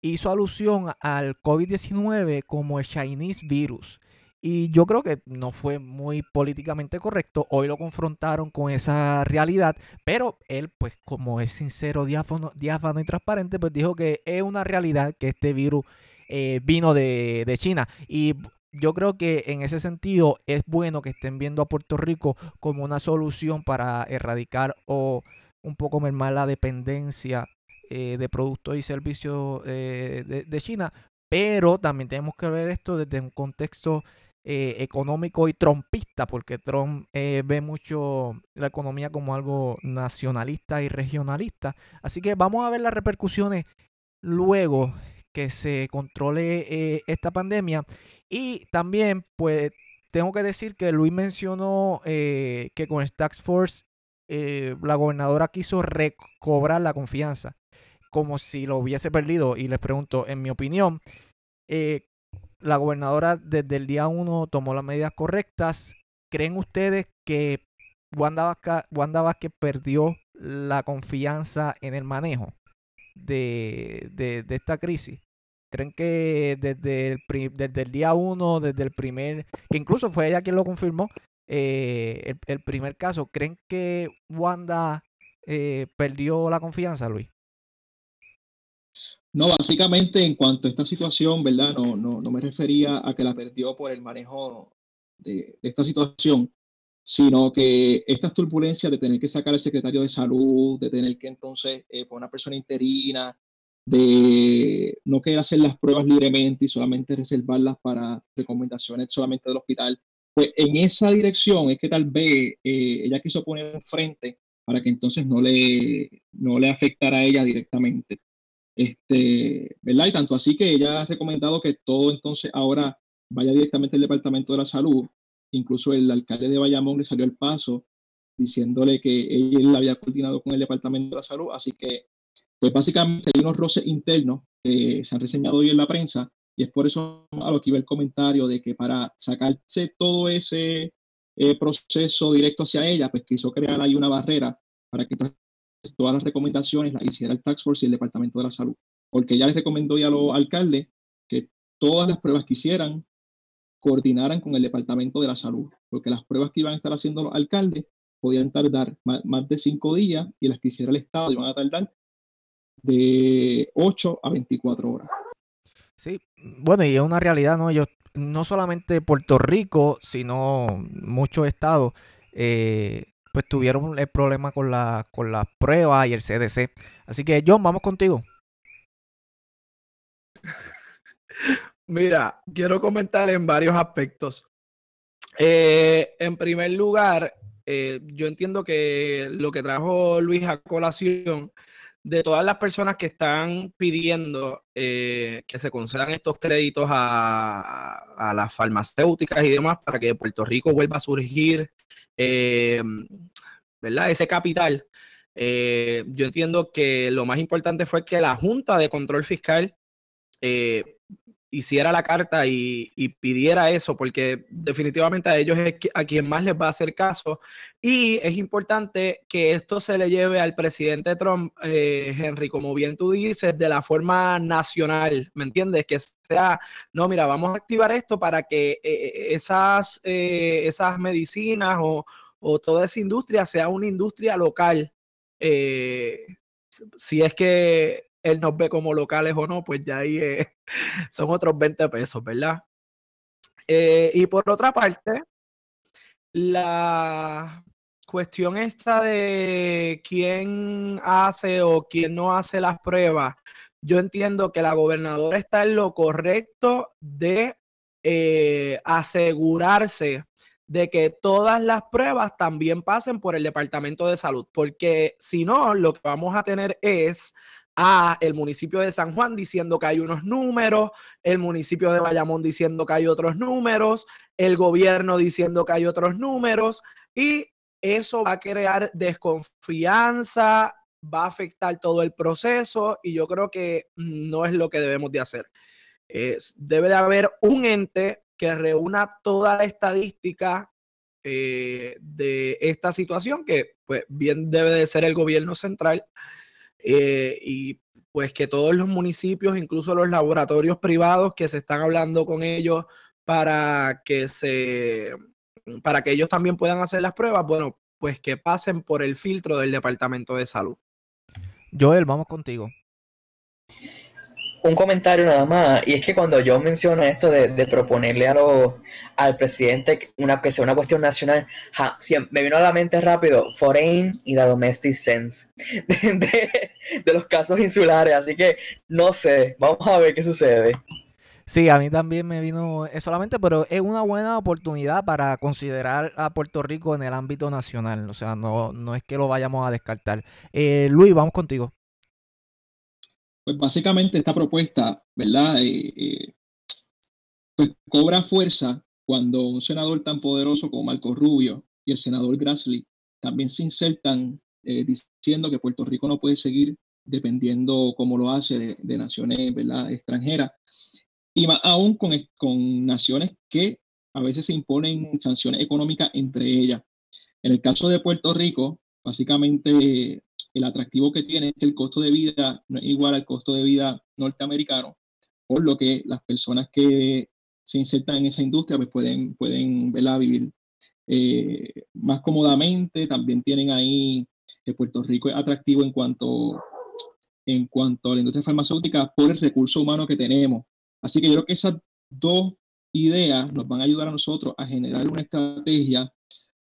Speaker 1: hizo alusión al COVID-19 como el Chinese virus. Y yo creo que no fue muy políticamente correcto. Hoy lo confrontaron con esa realidad. Pero él, pues como es sincero, diáfano, diáfano y transparente, pues dijo que es una realidad que este virus eh, vino de, de, China. Y yo creo que en ese sentido es bueno que estén viendo a Puerto Rico como una solución para erradicar o un poco mermar la dependencia eh, de productos y servicios eh, de, China, pero también tenemos que ver esto desde un contexto eh, económico y trompista, porque Trump ve mucho la economía como algo nacionalista y regionalista. Así que vamos a ver las repercusiones luego que se controle eh, esta pandemia. Y también, pues, tengo que decir que Luis mencionó eh, que con el Tax Force eh, la gobernadora quiso recobrar la confianza, como si lo hubiese perdido. Y les pregunto, en mi opinión, la gobernadora desde el día uno tomó las medidas correctas. ¿Creen ustedes que Wanda Vázquez, perdió la confianza en el manejo? De, de, esta crisis? ¿Creen que desde el, desde el día uno, desde el primer, que incluso fue ella quien lo confirmó, eh, el, primer caso, ¿creen que Wanda eh, perdió la confianza, Luis?
Speaker 5: No, básicamente en cuanto a esta situación, ¿verdad? No, no, no me refería a que la perdió por el manejo de, esta situación, sino que estas turbulencias de tener que sacar al secretario de salud, de tener que entonces eh, poner una persona interina, de no querer hacer las pruebas libremente y solamente reservarlas para recomendaciones solamente del hospital, pues en esa dirección es que tal vez eh, ella quiso poner un frente para que entonces no le, no le afectara a ella directamente. Este, ¿verdad? Y tanto así que ella ha recomendado que todo entonces ahora vaya directamente al Departamento de la Salud. Incluso el alcalde de Bayamón le salió el paso diciéndole que él había coordinado con el Departamento de la Salud, así que pues básicamente hay unos roces internos que se han reseñado hoy en la prensa y es por eso a lo que iba el comentario de que para sacarse todo ese eh, proceso directo hacia ella, pues quiso crear ahí una barrera para que todas las recomendaciones las hiciera el Tax Force y el Departamento de la Salud. Porque ya les recomendó ya a los alcaldes que todas las pruebas que hicieran coordinaran con el Departamento de la Salud, porque las pruebas que iban a estar haciendo los alcaldes podían tardar más, más de cinco días y las que hiciera el Estado iban a tardar de 8 a 24 horas.
Speaker 1: Sí, bueno, y es una realidad, ¿no? Ellos, no solamente Puerto Rico, sino muchos estados, eh, pues tuvieron el problema con la, con las pruebas y el CDC. Así que, John, vamos contigo.
Speaker 3: Mira, quiero comentar en varios aspectos. Eh, en primer lugar, eh, yo entiendo que lo que trajo Luis a colación de todas las personas que están pidiendo eh, que se concedan estos créditos a, las farmacéuticas y demás para que Puerto Rico vuelva a surgir, eh, ¿verdad? Ese capital. Eh, yo entiendo que lo más importante fue que la Junta de Control Fiscal hiciera la carta y, pidiera eso, porque definitivamente a ellos es a quien más les va a hacer caso. Y es importante que esto se le lleve al presidente Trump, eh, Henry, como bien tú dices, de la forma nacional, ¿me entiendes? Que sea, no, mira, vamos a activar esto para que eh, eh, esas, esas medicinas o, o, toda esa industria sea una industria local. si es que él nos ve como locales o no, pues ya ahí son otros 20 pesos, ¿verdad? Eh, y por otra parte, la cuestión esta de quién hace o quién no hace las pruebas, yo entiendo que la gobernadora está en lo correcto de eh, asegurarse de que todas las pruebas también pasen por el Departamento de Salud, porque si no, lo que vamos a tener es a el municipio de San Juan diciendo que hay unos números, el municipio de Bayamón diciendo que hay otros números, el gobierno diciendo que hay otros números y eso va a crear desconfianza, va a afectar todo el proceso y yo creo que no es lo que debemos de hacer. debe de haber un ente que reúna toda la estadística eh, de esta situación, que pues bien debe de ser el gobierno central, eh, y pues que todos los municipios, incluso los laboratorios privados que se están hablando con ellos para que se para que ellos también puedan hacer las pruebas, bueno, pues que pasen por el filtro del Departamento de Salud.
Speaker 1: Joel, vamos contigo.
Speaker 2: Un comentario nada más, y es que cuando yo menciono esto de, proponerle a al presidente una, que sea una cuestión nacional, me vino a la mente rápido Foreign y la Domestic Sense de, de los casos insulares, así que no sé, vamos a ver qué sucede.
Speaker 1: Sí, a mí también me vino solamente, pero es una buena oportunidad para considerar a Puerto Rico en el ámbito nacional. O sea, no, no es que lo vayamos a descartar. Eh, Luis, vamos contigo.
Speaker 5: Pues básicamente esta propuesta, ¿verdad? Eh, eh, pues cobra fuerza cuando un senador tan poderoso como Marco Rubio y el senador Grassley también se insertan diciendo que Puerto Rico no puede seguir dependiendo como lo hace de, de naciones ¿verdad? extranjeras y más aún con, con naciones que a veces se imponen sanciones económicas entre ellas. En el caso de Puerto Rico, básicamente el atractivo que tiene es que el costo de vida no es igual al costo de vida norteamericano, por lo que las personas que se insertan en esa industria pues pueden, pueden vivir eh, más cómodamente. También tienen ahí que Puerto Rico es atractivo en cuanto, en cuanto a la industria farmacéutica por el recurso humano que tenemos. Así que yo creo que esas dos ideas nos van a ayudar a nosotros a generar una estrategia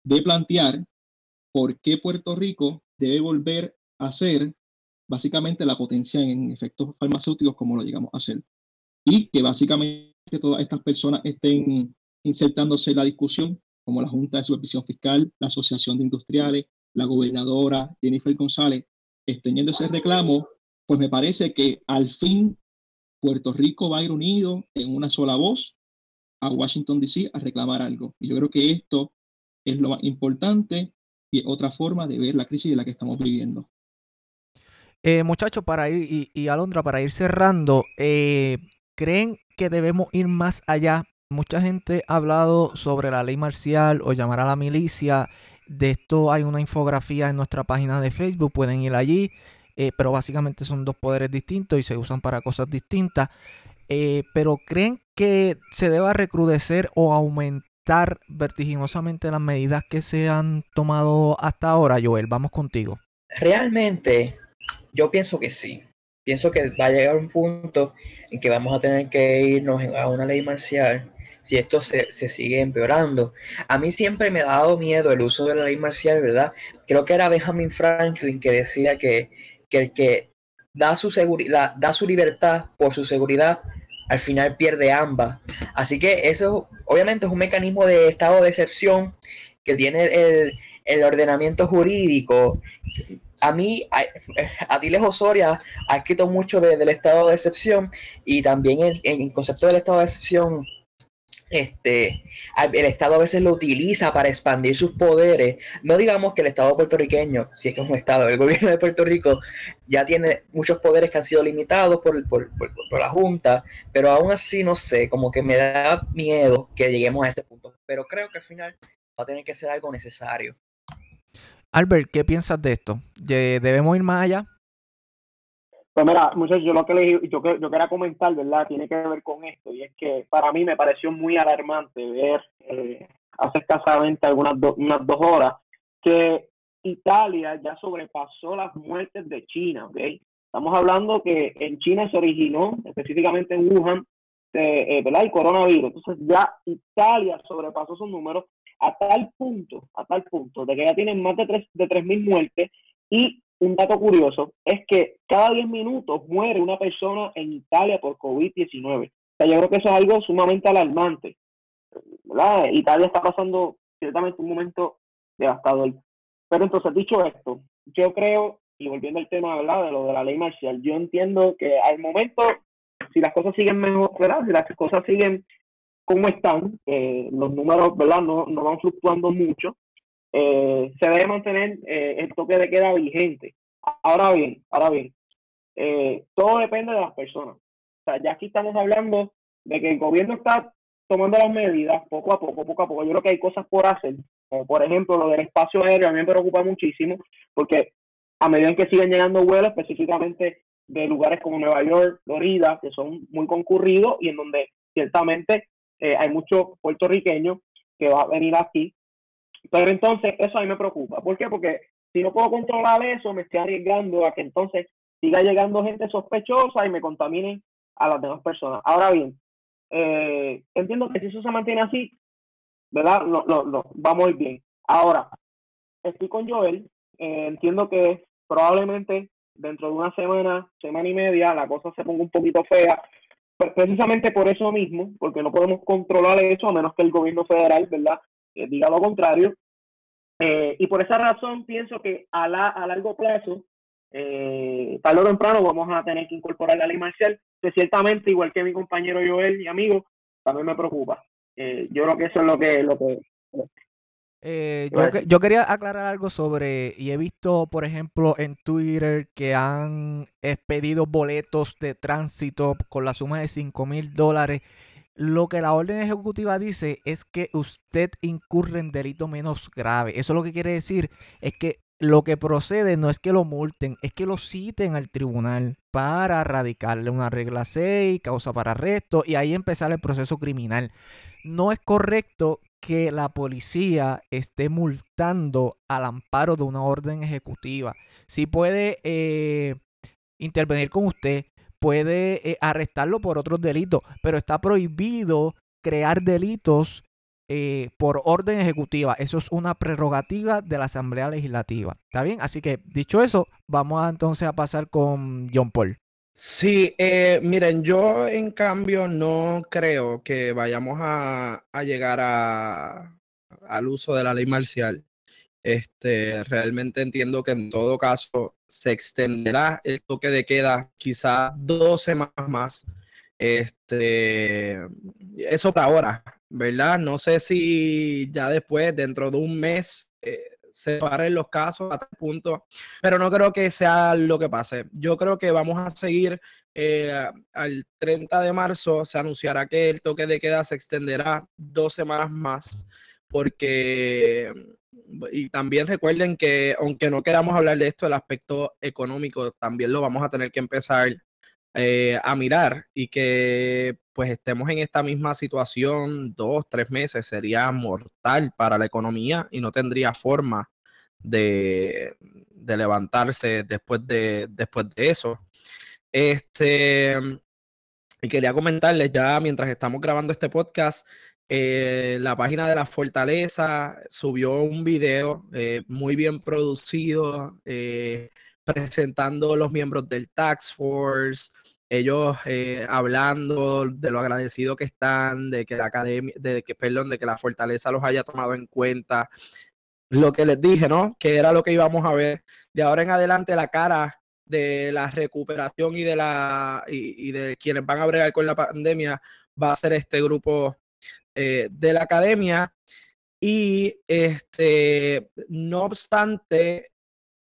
Speaker 5: de plantear por qué Puerto Rico debe volver a ser básicamente la potencia en efectos farmacéuticos como lo llegamos a hacer. Y que básicamente todas estas personas estén insertándose en la discusión, como la Junta de Supervisión Fiscal, la Asociación de Industriales, la gobernadora Jennifer González, estén yendo ese reclamo, pues me parece que al fin Puerto Rico va a ir unido en una sola voz a Washington, D.C. a reclamar algo. Y yo creo que esto es lo más importante y otra forma de ver la crisis en la que estamos viviendo.
Speaker 1: Eh, muchachos, para ir, y, Alondra, para ir cerrando, eh, ¿creen que debemos ir más allá? Mucha gente ha hablado sobre la ley marcial o llamar a la milicia. De esto hay una infografía en nuestra página de Facebook, pueden ir allí. Eh, pero básicamente son dos poderes distintos y se usan para cosas distintas. Eh, pero creen que se deba recrudecer o aumentar vertiginosamente las medidas que se han tomado hasta ahora, Joel. Vamos contigo.
Speaker 2: Realmente, yo pienso que sí. Pienso que va a llegar un punto en que vamos a tener que irnos a una ley marcial si esto se, se, sigue empeorando. A mí siempre me ha dado miedo el uso de la ley marcial, ¿verdad? Creo que era Benjamin Franklin que decía que que el que da su, seguridad, da su libertad por su seguridad, al final pierde ambas. Así que eso obviamente es un mecanismo de estado de excepción que tiene el, el ordenamiento jurídico. A mí, a, Atilés Osoria ha escrito mucho del estado de excepción y también el, el concepto del estado de excepción este, el Estado a veces lo utiliza para expandir sus poderes. No digamos que el Estado puertorriqueño, si es que es un Estado, el gobierno de Puerto Rico ya tiene muchos poderes que han sido limitados por, por, la Junta, pero aún así no sé, como que me da miedo que lleguemos a este punto. Pero creo que al final va a tener que ser algo necesario.
Speaker 1: Albert, ¿qué piensas de esto? ¿Debemos ir más allá?
Speaker 7: Pues mira, muchachos, yo lo que le, yo, yo quería comentar, ¿verdad? Tiene que ver con esto, y es que para mí me pareció muy alarmante ver eh, hace escasamente algunas unas dos horas que Italia ya sobrepasó las muertes de China, ¿ok? Estamos hablando que en China se originó, específicamente en Wuhan, eh, ¿verdad? El coronavirus. Entonces ya Italia sobrepasó sus números. A tal punto, a tal punto, de que ya tienen más de 3 de 3.000 muertes y un dato curioso es que cada 10 minutos muere una persona en Italia por COVID-19. O sea, yo creo que eso es algo sumamente alarmante. Italia está pasando ciertamente un momento devastador. Pero entonces, dicho esto, yo creo, y volviendo al tema ¿verdad? de lo de la ley marcial, yo entiendo que al momento, si las cosas siguen mejor, ¿verdad? si las cosas siguen como están, eh, los números ¿verdad? No, no van fluctuando mucho, eh, se debe mantener eh, el toque de queda vigente. Ahora bien, ahora bien, eh, todo depende de las personas. O sea, ya aquí estamos hablando de que el gobierno está tomando las medidas poco a poco, poco a poco. Yo creo que hay cosas por hacer. por ejemplo, lo del espacio aéreo a mí me preocupa muchísimo porque a medida en que siguen llegando vuelos, específicamente de lugares como Nueva York, Florida, que son muy concurridos y en donde ciertamente hay muchos puertorriqueños que van a venir aquí pero entonces eso a me preocupa. ¿Por qué? Porque si no puedo controlar eso, me estoy arriesgando a que entonces siga llegando gente sospechosa y me contaminen a las demás personas. Ahora bien, eh, entiendo que si eso se mantiene así, ¿verdad? No, no, no, va muy bien. Ahora, estoy con Joel, eh, entiendo que probablemente dentro de una semana, semana y media, la cosa se ponga un poquito fea, precisamente por eso mismo, porque no podemos controlar eso a menos que el gobierno federal, ¿verdad? Eh, diga lo contrario. Eh, y por esa razón pienso que a, la, a largo plazo, eh, tarde o temprano, vamos a tener que incorporar la ley marcial, que ciertamente, igual que mi compañero Joel, mi amigo, también me preocupa. Eh, yo creo que eso es lo que... Lo que
Speaker 1: yo, yo, quería aclarar algo sobre, y he visto, por ejemplo, en Twitter que han expedido boletos de tránsito con la suma de 5 mil dólares lo que la orden ejecutiva dice es que usted incurre en delito menos grave. Eso lo que quiere decir es que lo que procede no es que lo multen, es que lo citen al tribunal para radicarle una regla 6, causa para arresto y ahí empezar el proceso criminal. No es correcto que la policía esté multando al amparo de una orden ejecutiva. Si puede eh, intervenir con usted, puede eh, arrestarlo por otros delitos, pero está prohibido crear delitos eh, por orden ejecutiva. Eso es una prerrogativa de la Asamblea Legislativa. ¿Está bien? Así que, dicho eso, vamos entonces a pasar con John Paul.
Speaker 3: Sí, eh, miren, yo en cambio no creo que vayamos a, llegar a, al uso de la ley marcial. Este, realmente entiendo que en todo caso se extenderá el toque de queda quizá dos semanas más. Este, eso para ahora, ¿verdad? No sé si ya después, dentro de un mes, eh, se paren los casos a tal punto, pero no creo que sea lo que pase. Yo creo que vamos a seguir eh, al 30 de marzo, se anunciará que el toque de queda se extenderá dos semanas más, porque y también recuerden que aunque no queramos hablar de esto, el aspecto económico también lo vamos a tener que empezar eh, a mirar y que pues estemos en esta misma situación dos, tres meses sería mortal para la economía y no tendría forma de, de levantarse después de, después de eso. Este, y quería comentarles ya mientras estamos grabando este podcast, eh, la página de la Fortaleza subió un video eh, muy bien producido presentando los miembros del Tax Force, ellos hablando de lo agradecido que están, de que la academia, de que, perdón, de que la Fortaleza los haya tomado en cuenta. Lo que les dije, ¿no? Que era lo que íbamos a ver. De ahora en adelante, la cara de la recuperación y de la y de quienes van a bregar con la pandemia va a ser este grupo eh, de la academia. Y este, no obstante,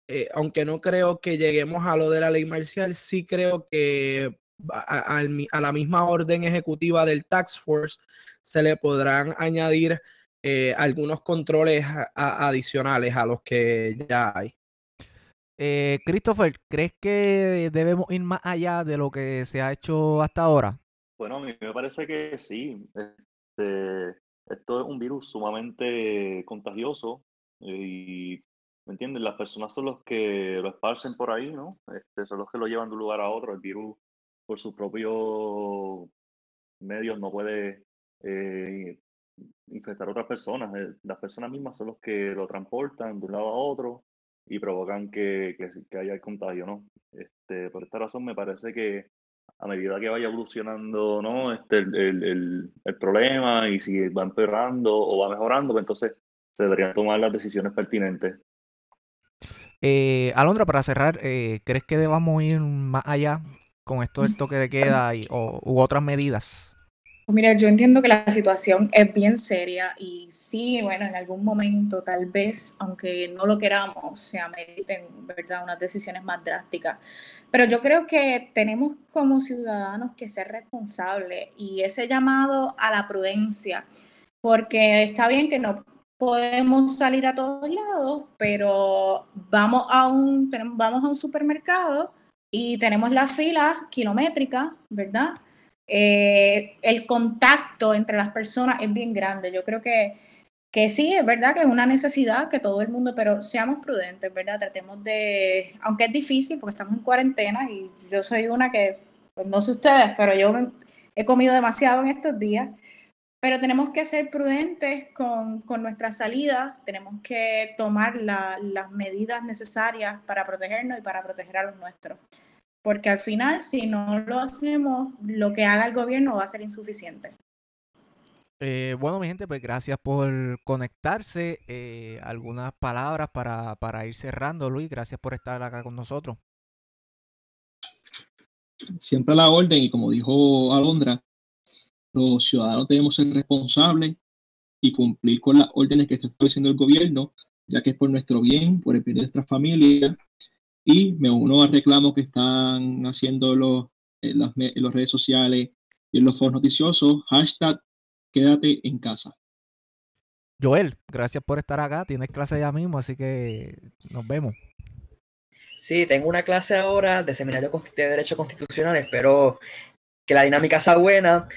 Speaker 3: eh, aunque no creo que lleguemos a lo de la ley marcial, sí creo que a, la misma orden ejecutiva del Tax Force se le podrán añadir eh, algunos controles adicionales a los que ya hay.
Speaker 1: Christopher, ¿crees que debemos ir más allá de lo que se ha hecho hasta ahora?
Speaker 6: Bueno, a mí me parece que sí. Este, esto es un virus sumamente contagioso y, ¿me entiendes? Las personas son los que lo esparcen por ahí, ¿no? Este, son los que lo llevan de un lugar a otro. El virus, por sus propios medios, no puede eh, infectar a otras personas. Eh, Las personas mismas son los que lo transportan de un lado a otro y provocan que, que, que haya el contagio, ¿no? Este, por esta razón me parece que a medida que vaya evolucionando ¿no? este, el, el, el, el problema y si va empeorando o va mejorando, pues entonces se deberían tomar las decisiones pertinentes.
Speaker 1: Eh, Alondra, para cerrar, eh, ¿crees que debamos ir más allá con esto del toque de queda y, o, u otras medidas?
Speaker 4: Pues mira, yo entiendo que la situación es bien seria y sí, bueno, en algún momento tal vez, aunque no lo queramos, se ameriten, ¿verdad?, unas decisiones más drásticas. Pero yo creo que tenemos como ciudadanos que ser responsables y ese llamado a la prudencia, porque está bien que no podemos salir a todos lados, pero vamos a un, vamos a un supermercado y tenemos la fila kilométrica, ¿verdad? eh, el contacto entre las personas es bien grande. Yo creo que, que sí, es verdad que es una necesidad que todo el mundo, pero seamos prudentes, ¿verdad? Tratemos de, aunque es difícil porque estamos en cuarentena y yo soy una que, pues no sé ustedes, pero yo he comido demasiado en estos días. Pero tenemos que ser prudentes con, con nuestras salidas, tenemos que tomar la, las medidas necesarias para protegernos y para proteger a los nuestros porque al final si no lo hacemos, lo que haga el gobierno va a ser insuficiente.
Speaker 1: Eh, bueno, mi gente, pues gracias por conectarse. Eh, algunas palabras para, para, ir cerrando, Luis. Gracias por estar acá con nosotros.
Speaker 5: Siempre a la orden, y como dijo Alondra, los ciudadanos debemos ser responsables y cumplir con las órdenes que está estableciendo el gobierno, ya que es por nuestro bien, por el bien de nuestra familia y me uno al reclamo que están haciendo los, en, las, en las redes sociales y en los foros noticiosos, hashtag quédate en casa.
Speaker 1: Joel, gracias por estar acá. Tienes clase ya mismo, así que nos vemos.
Speaker 2: Sí, tengo una clase ahora de seminario de Derecho Constitucional. Espero que la dinámica sea buena.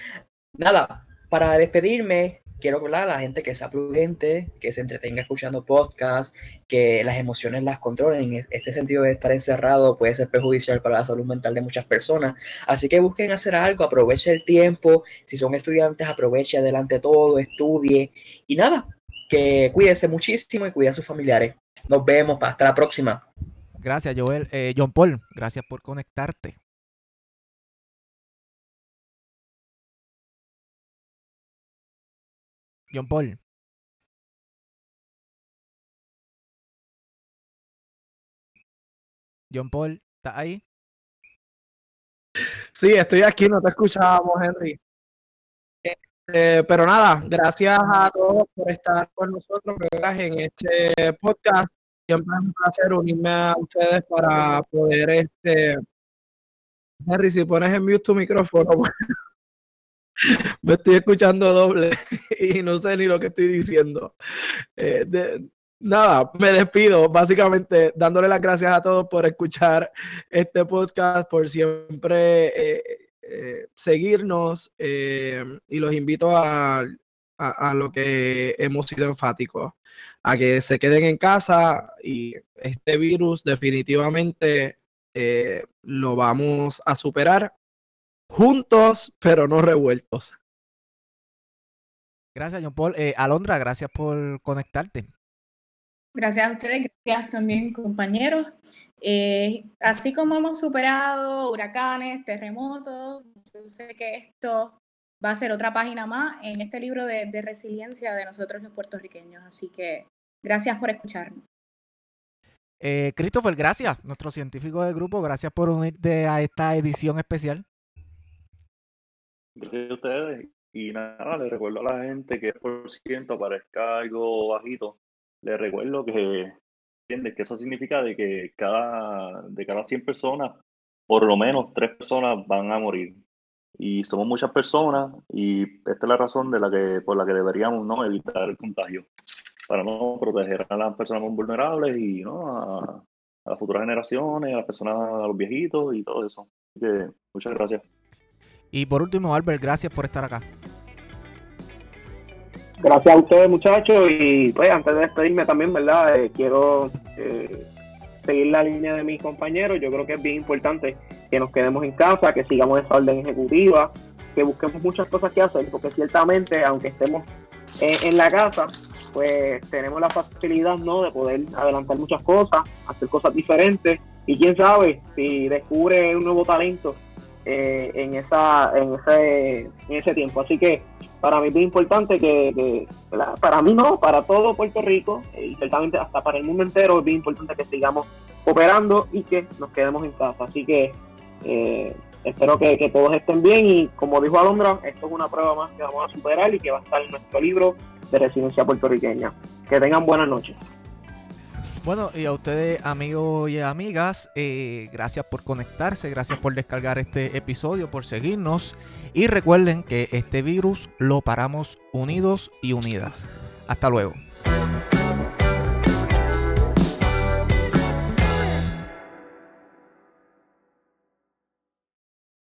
Speaker 2: Nada, para despedirme, quiero hablar a la gente que sea prudente, que se entretenga escuchando podcasts, que las emociones las controlen. Este sentido de estar encerrado puede ser perjudicial para la salud mental de muchas personas. Así que busquen hacer algo, aprovechen el tiempo. Si son estudiantes, aprovechen adelante todo, estudie. Y nada, que cuídense muchísimo y cuiden a sus familiares. Nos vemos, hasta la próxima.
Speaker 1: Gracias, Joel. Eh, John Paul, gracias por conectarte. John Paul. John Paul, ¿estás ahí?
Speaker 3: Sí, estoy aquí, no te escuchábamos, Henry. Eh, pero nada, gracias a todos por estar con nosotros ¿verdad? en este podcast. Siempre es un placer unirme a ustedes para poder, este, Henry, si pones en mute tu micrófono, bueno, me estoy escuchando doble y no sé ni lo que estoy diciendo. Eh, nada, me despido, básicamente dándole las gracias a todos por escuchar este podcast, por siempre eh, eh, seguirnos y los invito a, a, lo que hemos sido enfáticos, a que se queden en casa y este virus definitivamente lo vamos a superar juntos, pero no revueltos.
Speaker 1: Gracias, John Paul. Eh, Alondra, gracias por conectarte.
Speaker 4: Gracias a ustedes, gracias también, compañeros. Eh, así como hemos superado huracanes, terremotos, yo sé que esto va a ser otra página más en este libro de, de resiliencia de nosotros los puertorriqueños. Así que gracias por escucharnos.
Speaker 1: Eh, Christopher, gracias, nuestro científico del grupo, gracias por unirte a esta edición especial.
Speaker 6: Gracias a ustedes. Y nada, les recuerdo a la gente que por ciento aparezca algo bajito. Les recuerdo que, ¿entiendes? Que eso significa de que cada, de cada 100 personas, por lo menos 3 personas van a morir. Y somos muchas personas y esta es la razón de la que, por la que deberíamos ¿no? evitar el contagio. Para no proteger a las personas más vulnerables y ¿no? a, a las futuras generaciones, a las personas, a los viejitos y todo eso. Así que muchas gracias.
Speaker 1: Y por último, Albert, gracias por estar acá.
Speaker 7: Gracias a ustedes, muchachos. Y pues, antes de despedirme también, ¿verdad? Eh, quiero eh, seguir la línea de mis compañeros. Yo creo que es bien importante que nos quedemos en casa, que sigamos esa orden ejecutiva, que busquemos muchas cosas que hacer, porque ciertamente, aunque estemos en, en la casa, pues tenemos la facilidad ¿no? de poder adelantar muchas cosas, hacer cosas diferentes y quién sabe si descubre un nuevo talento eh, en esa en ese, en ese tiempo. Así que para mí es bien importante que, para mí no, para todo Puerto Rico eh, y ciertamente hasta para el mundo entero es bien importante que sigamos operando y que nos quedemos en casa. Así que eh, espero que, que todos estén bien y como dijo Alondra, esto es una prueba más que vamos a superar y que va a estar en nuestro libro de residencia puertorriqueña. Que tengan buenas noches.
Speaker 1: Bueno, y a ustedes, amigos y amigas, eh, gracias por conectarse, gracias por descargar este episodio, por seguirnos. Y recuerden que este virus lo paramos unidos y unidas. Hasta luego.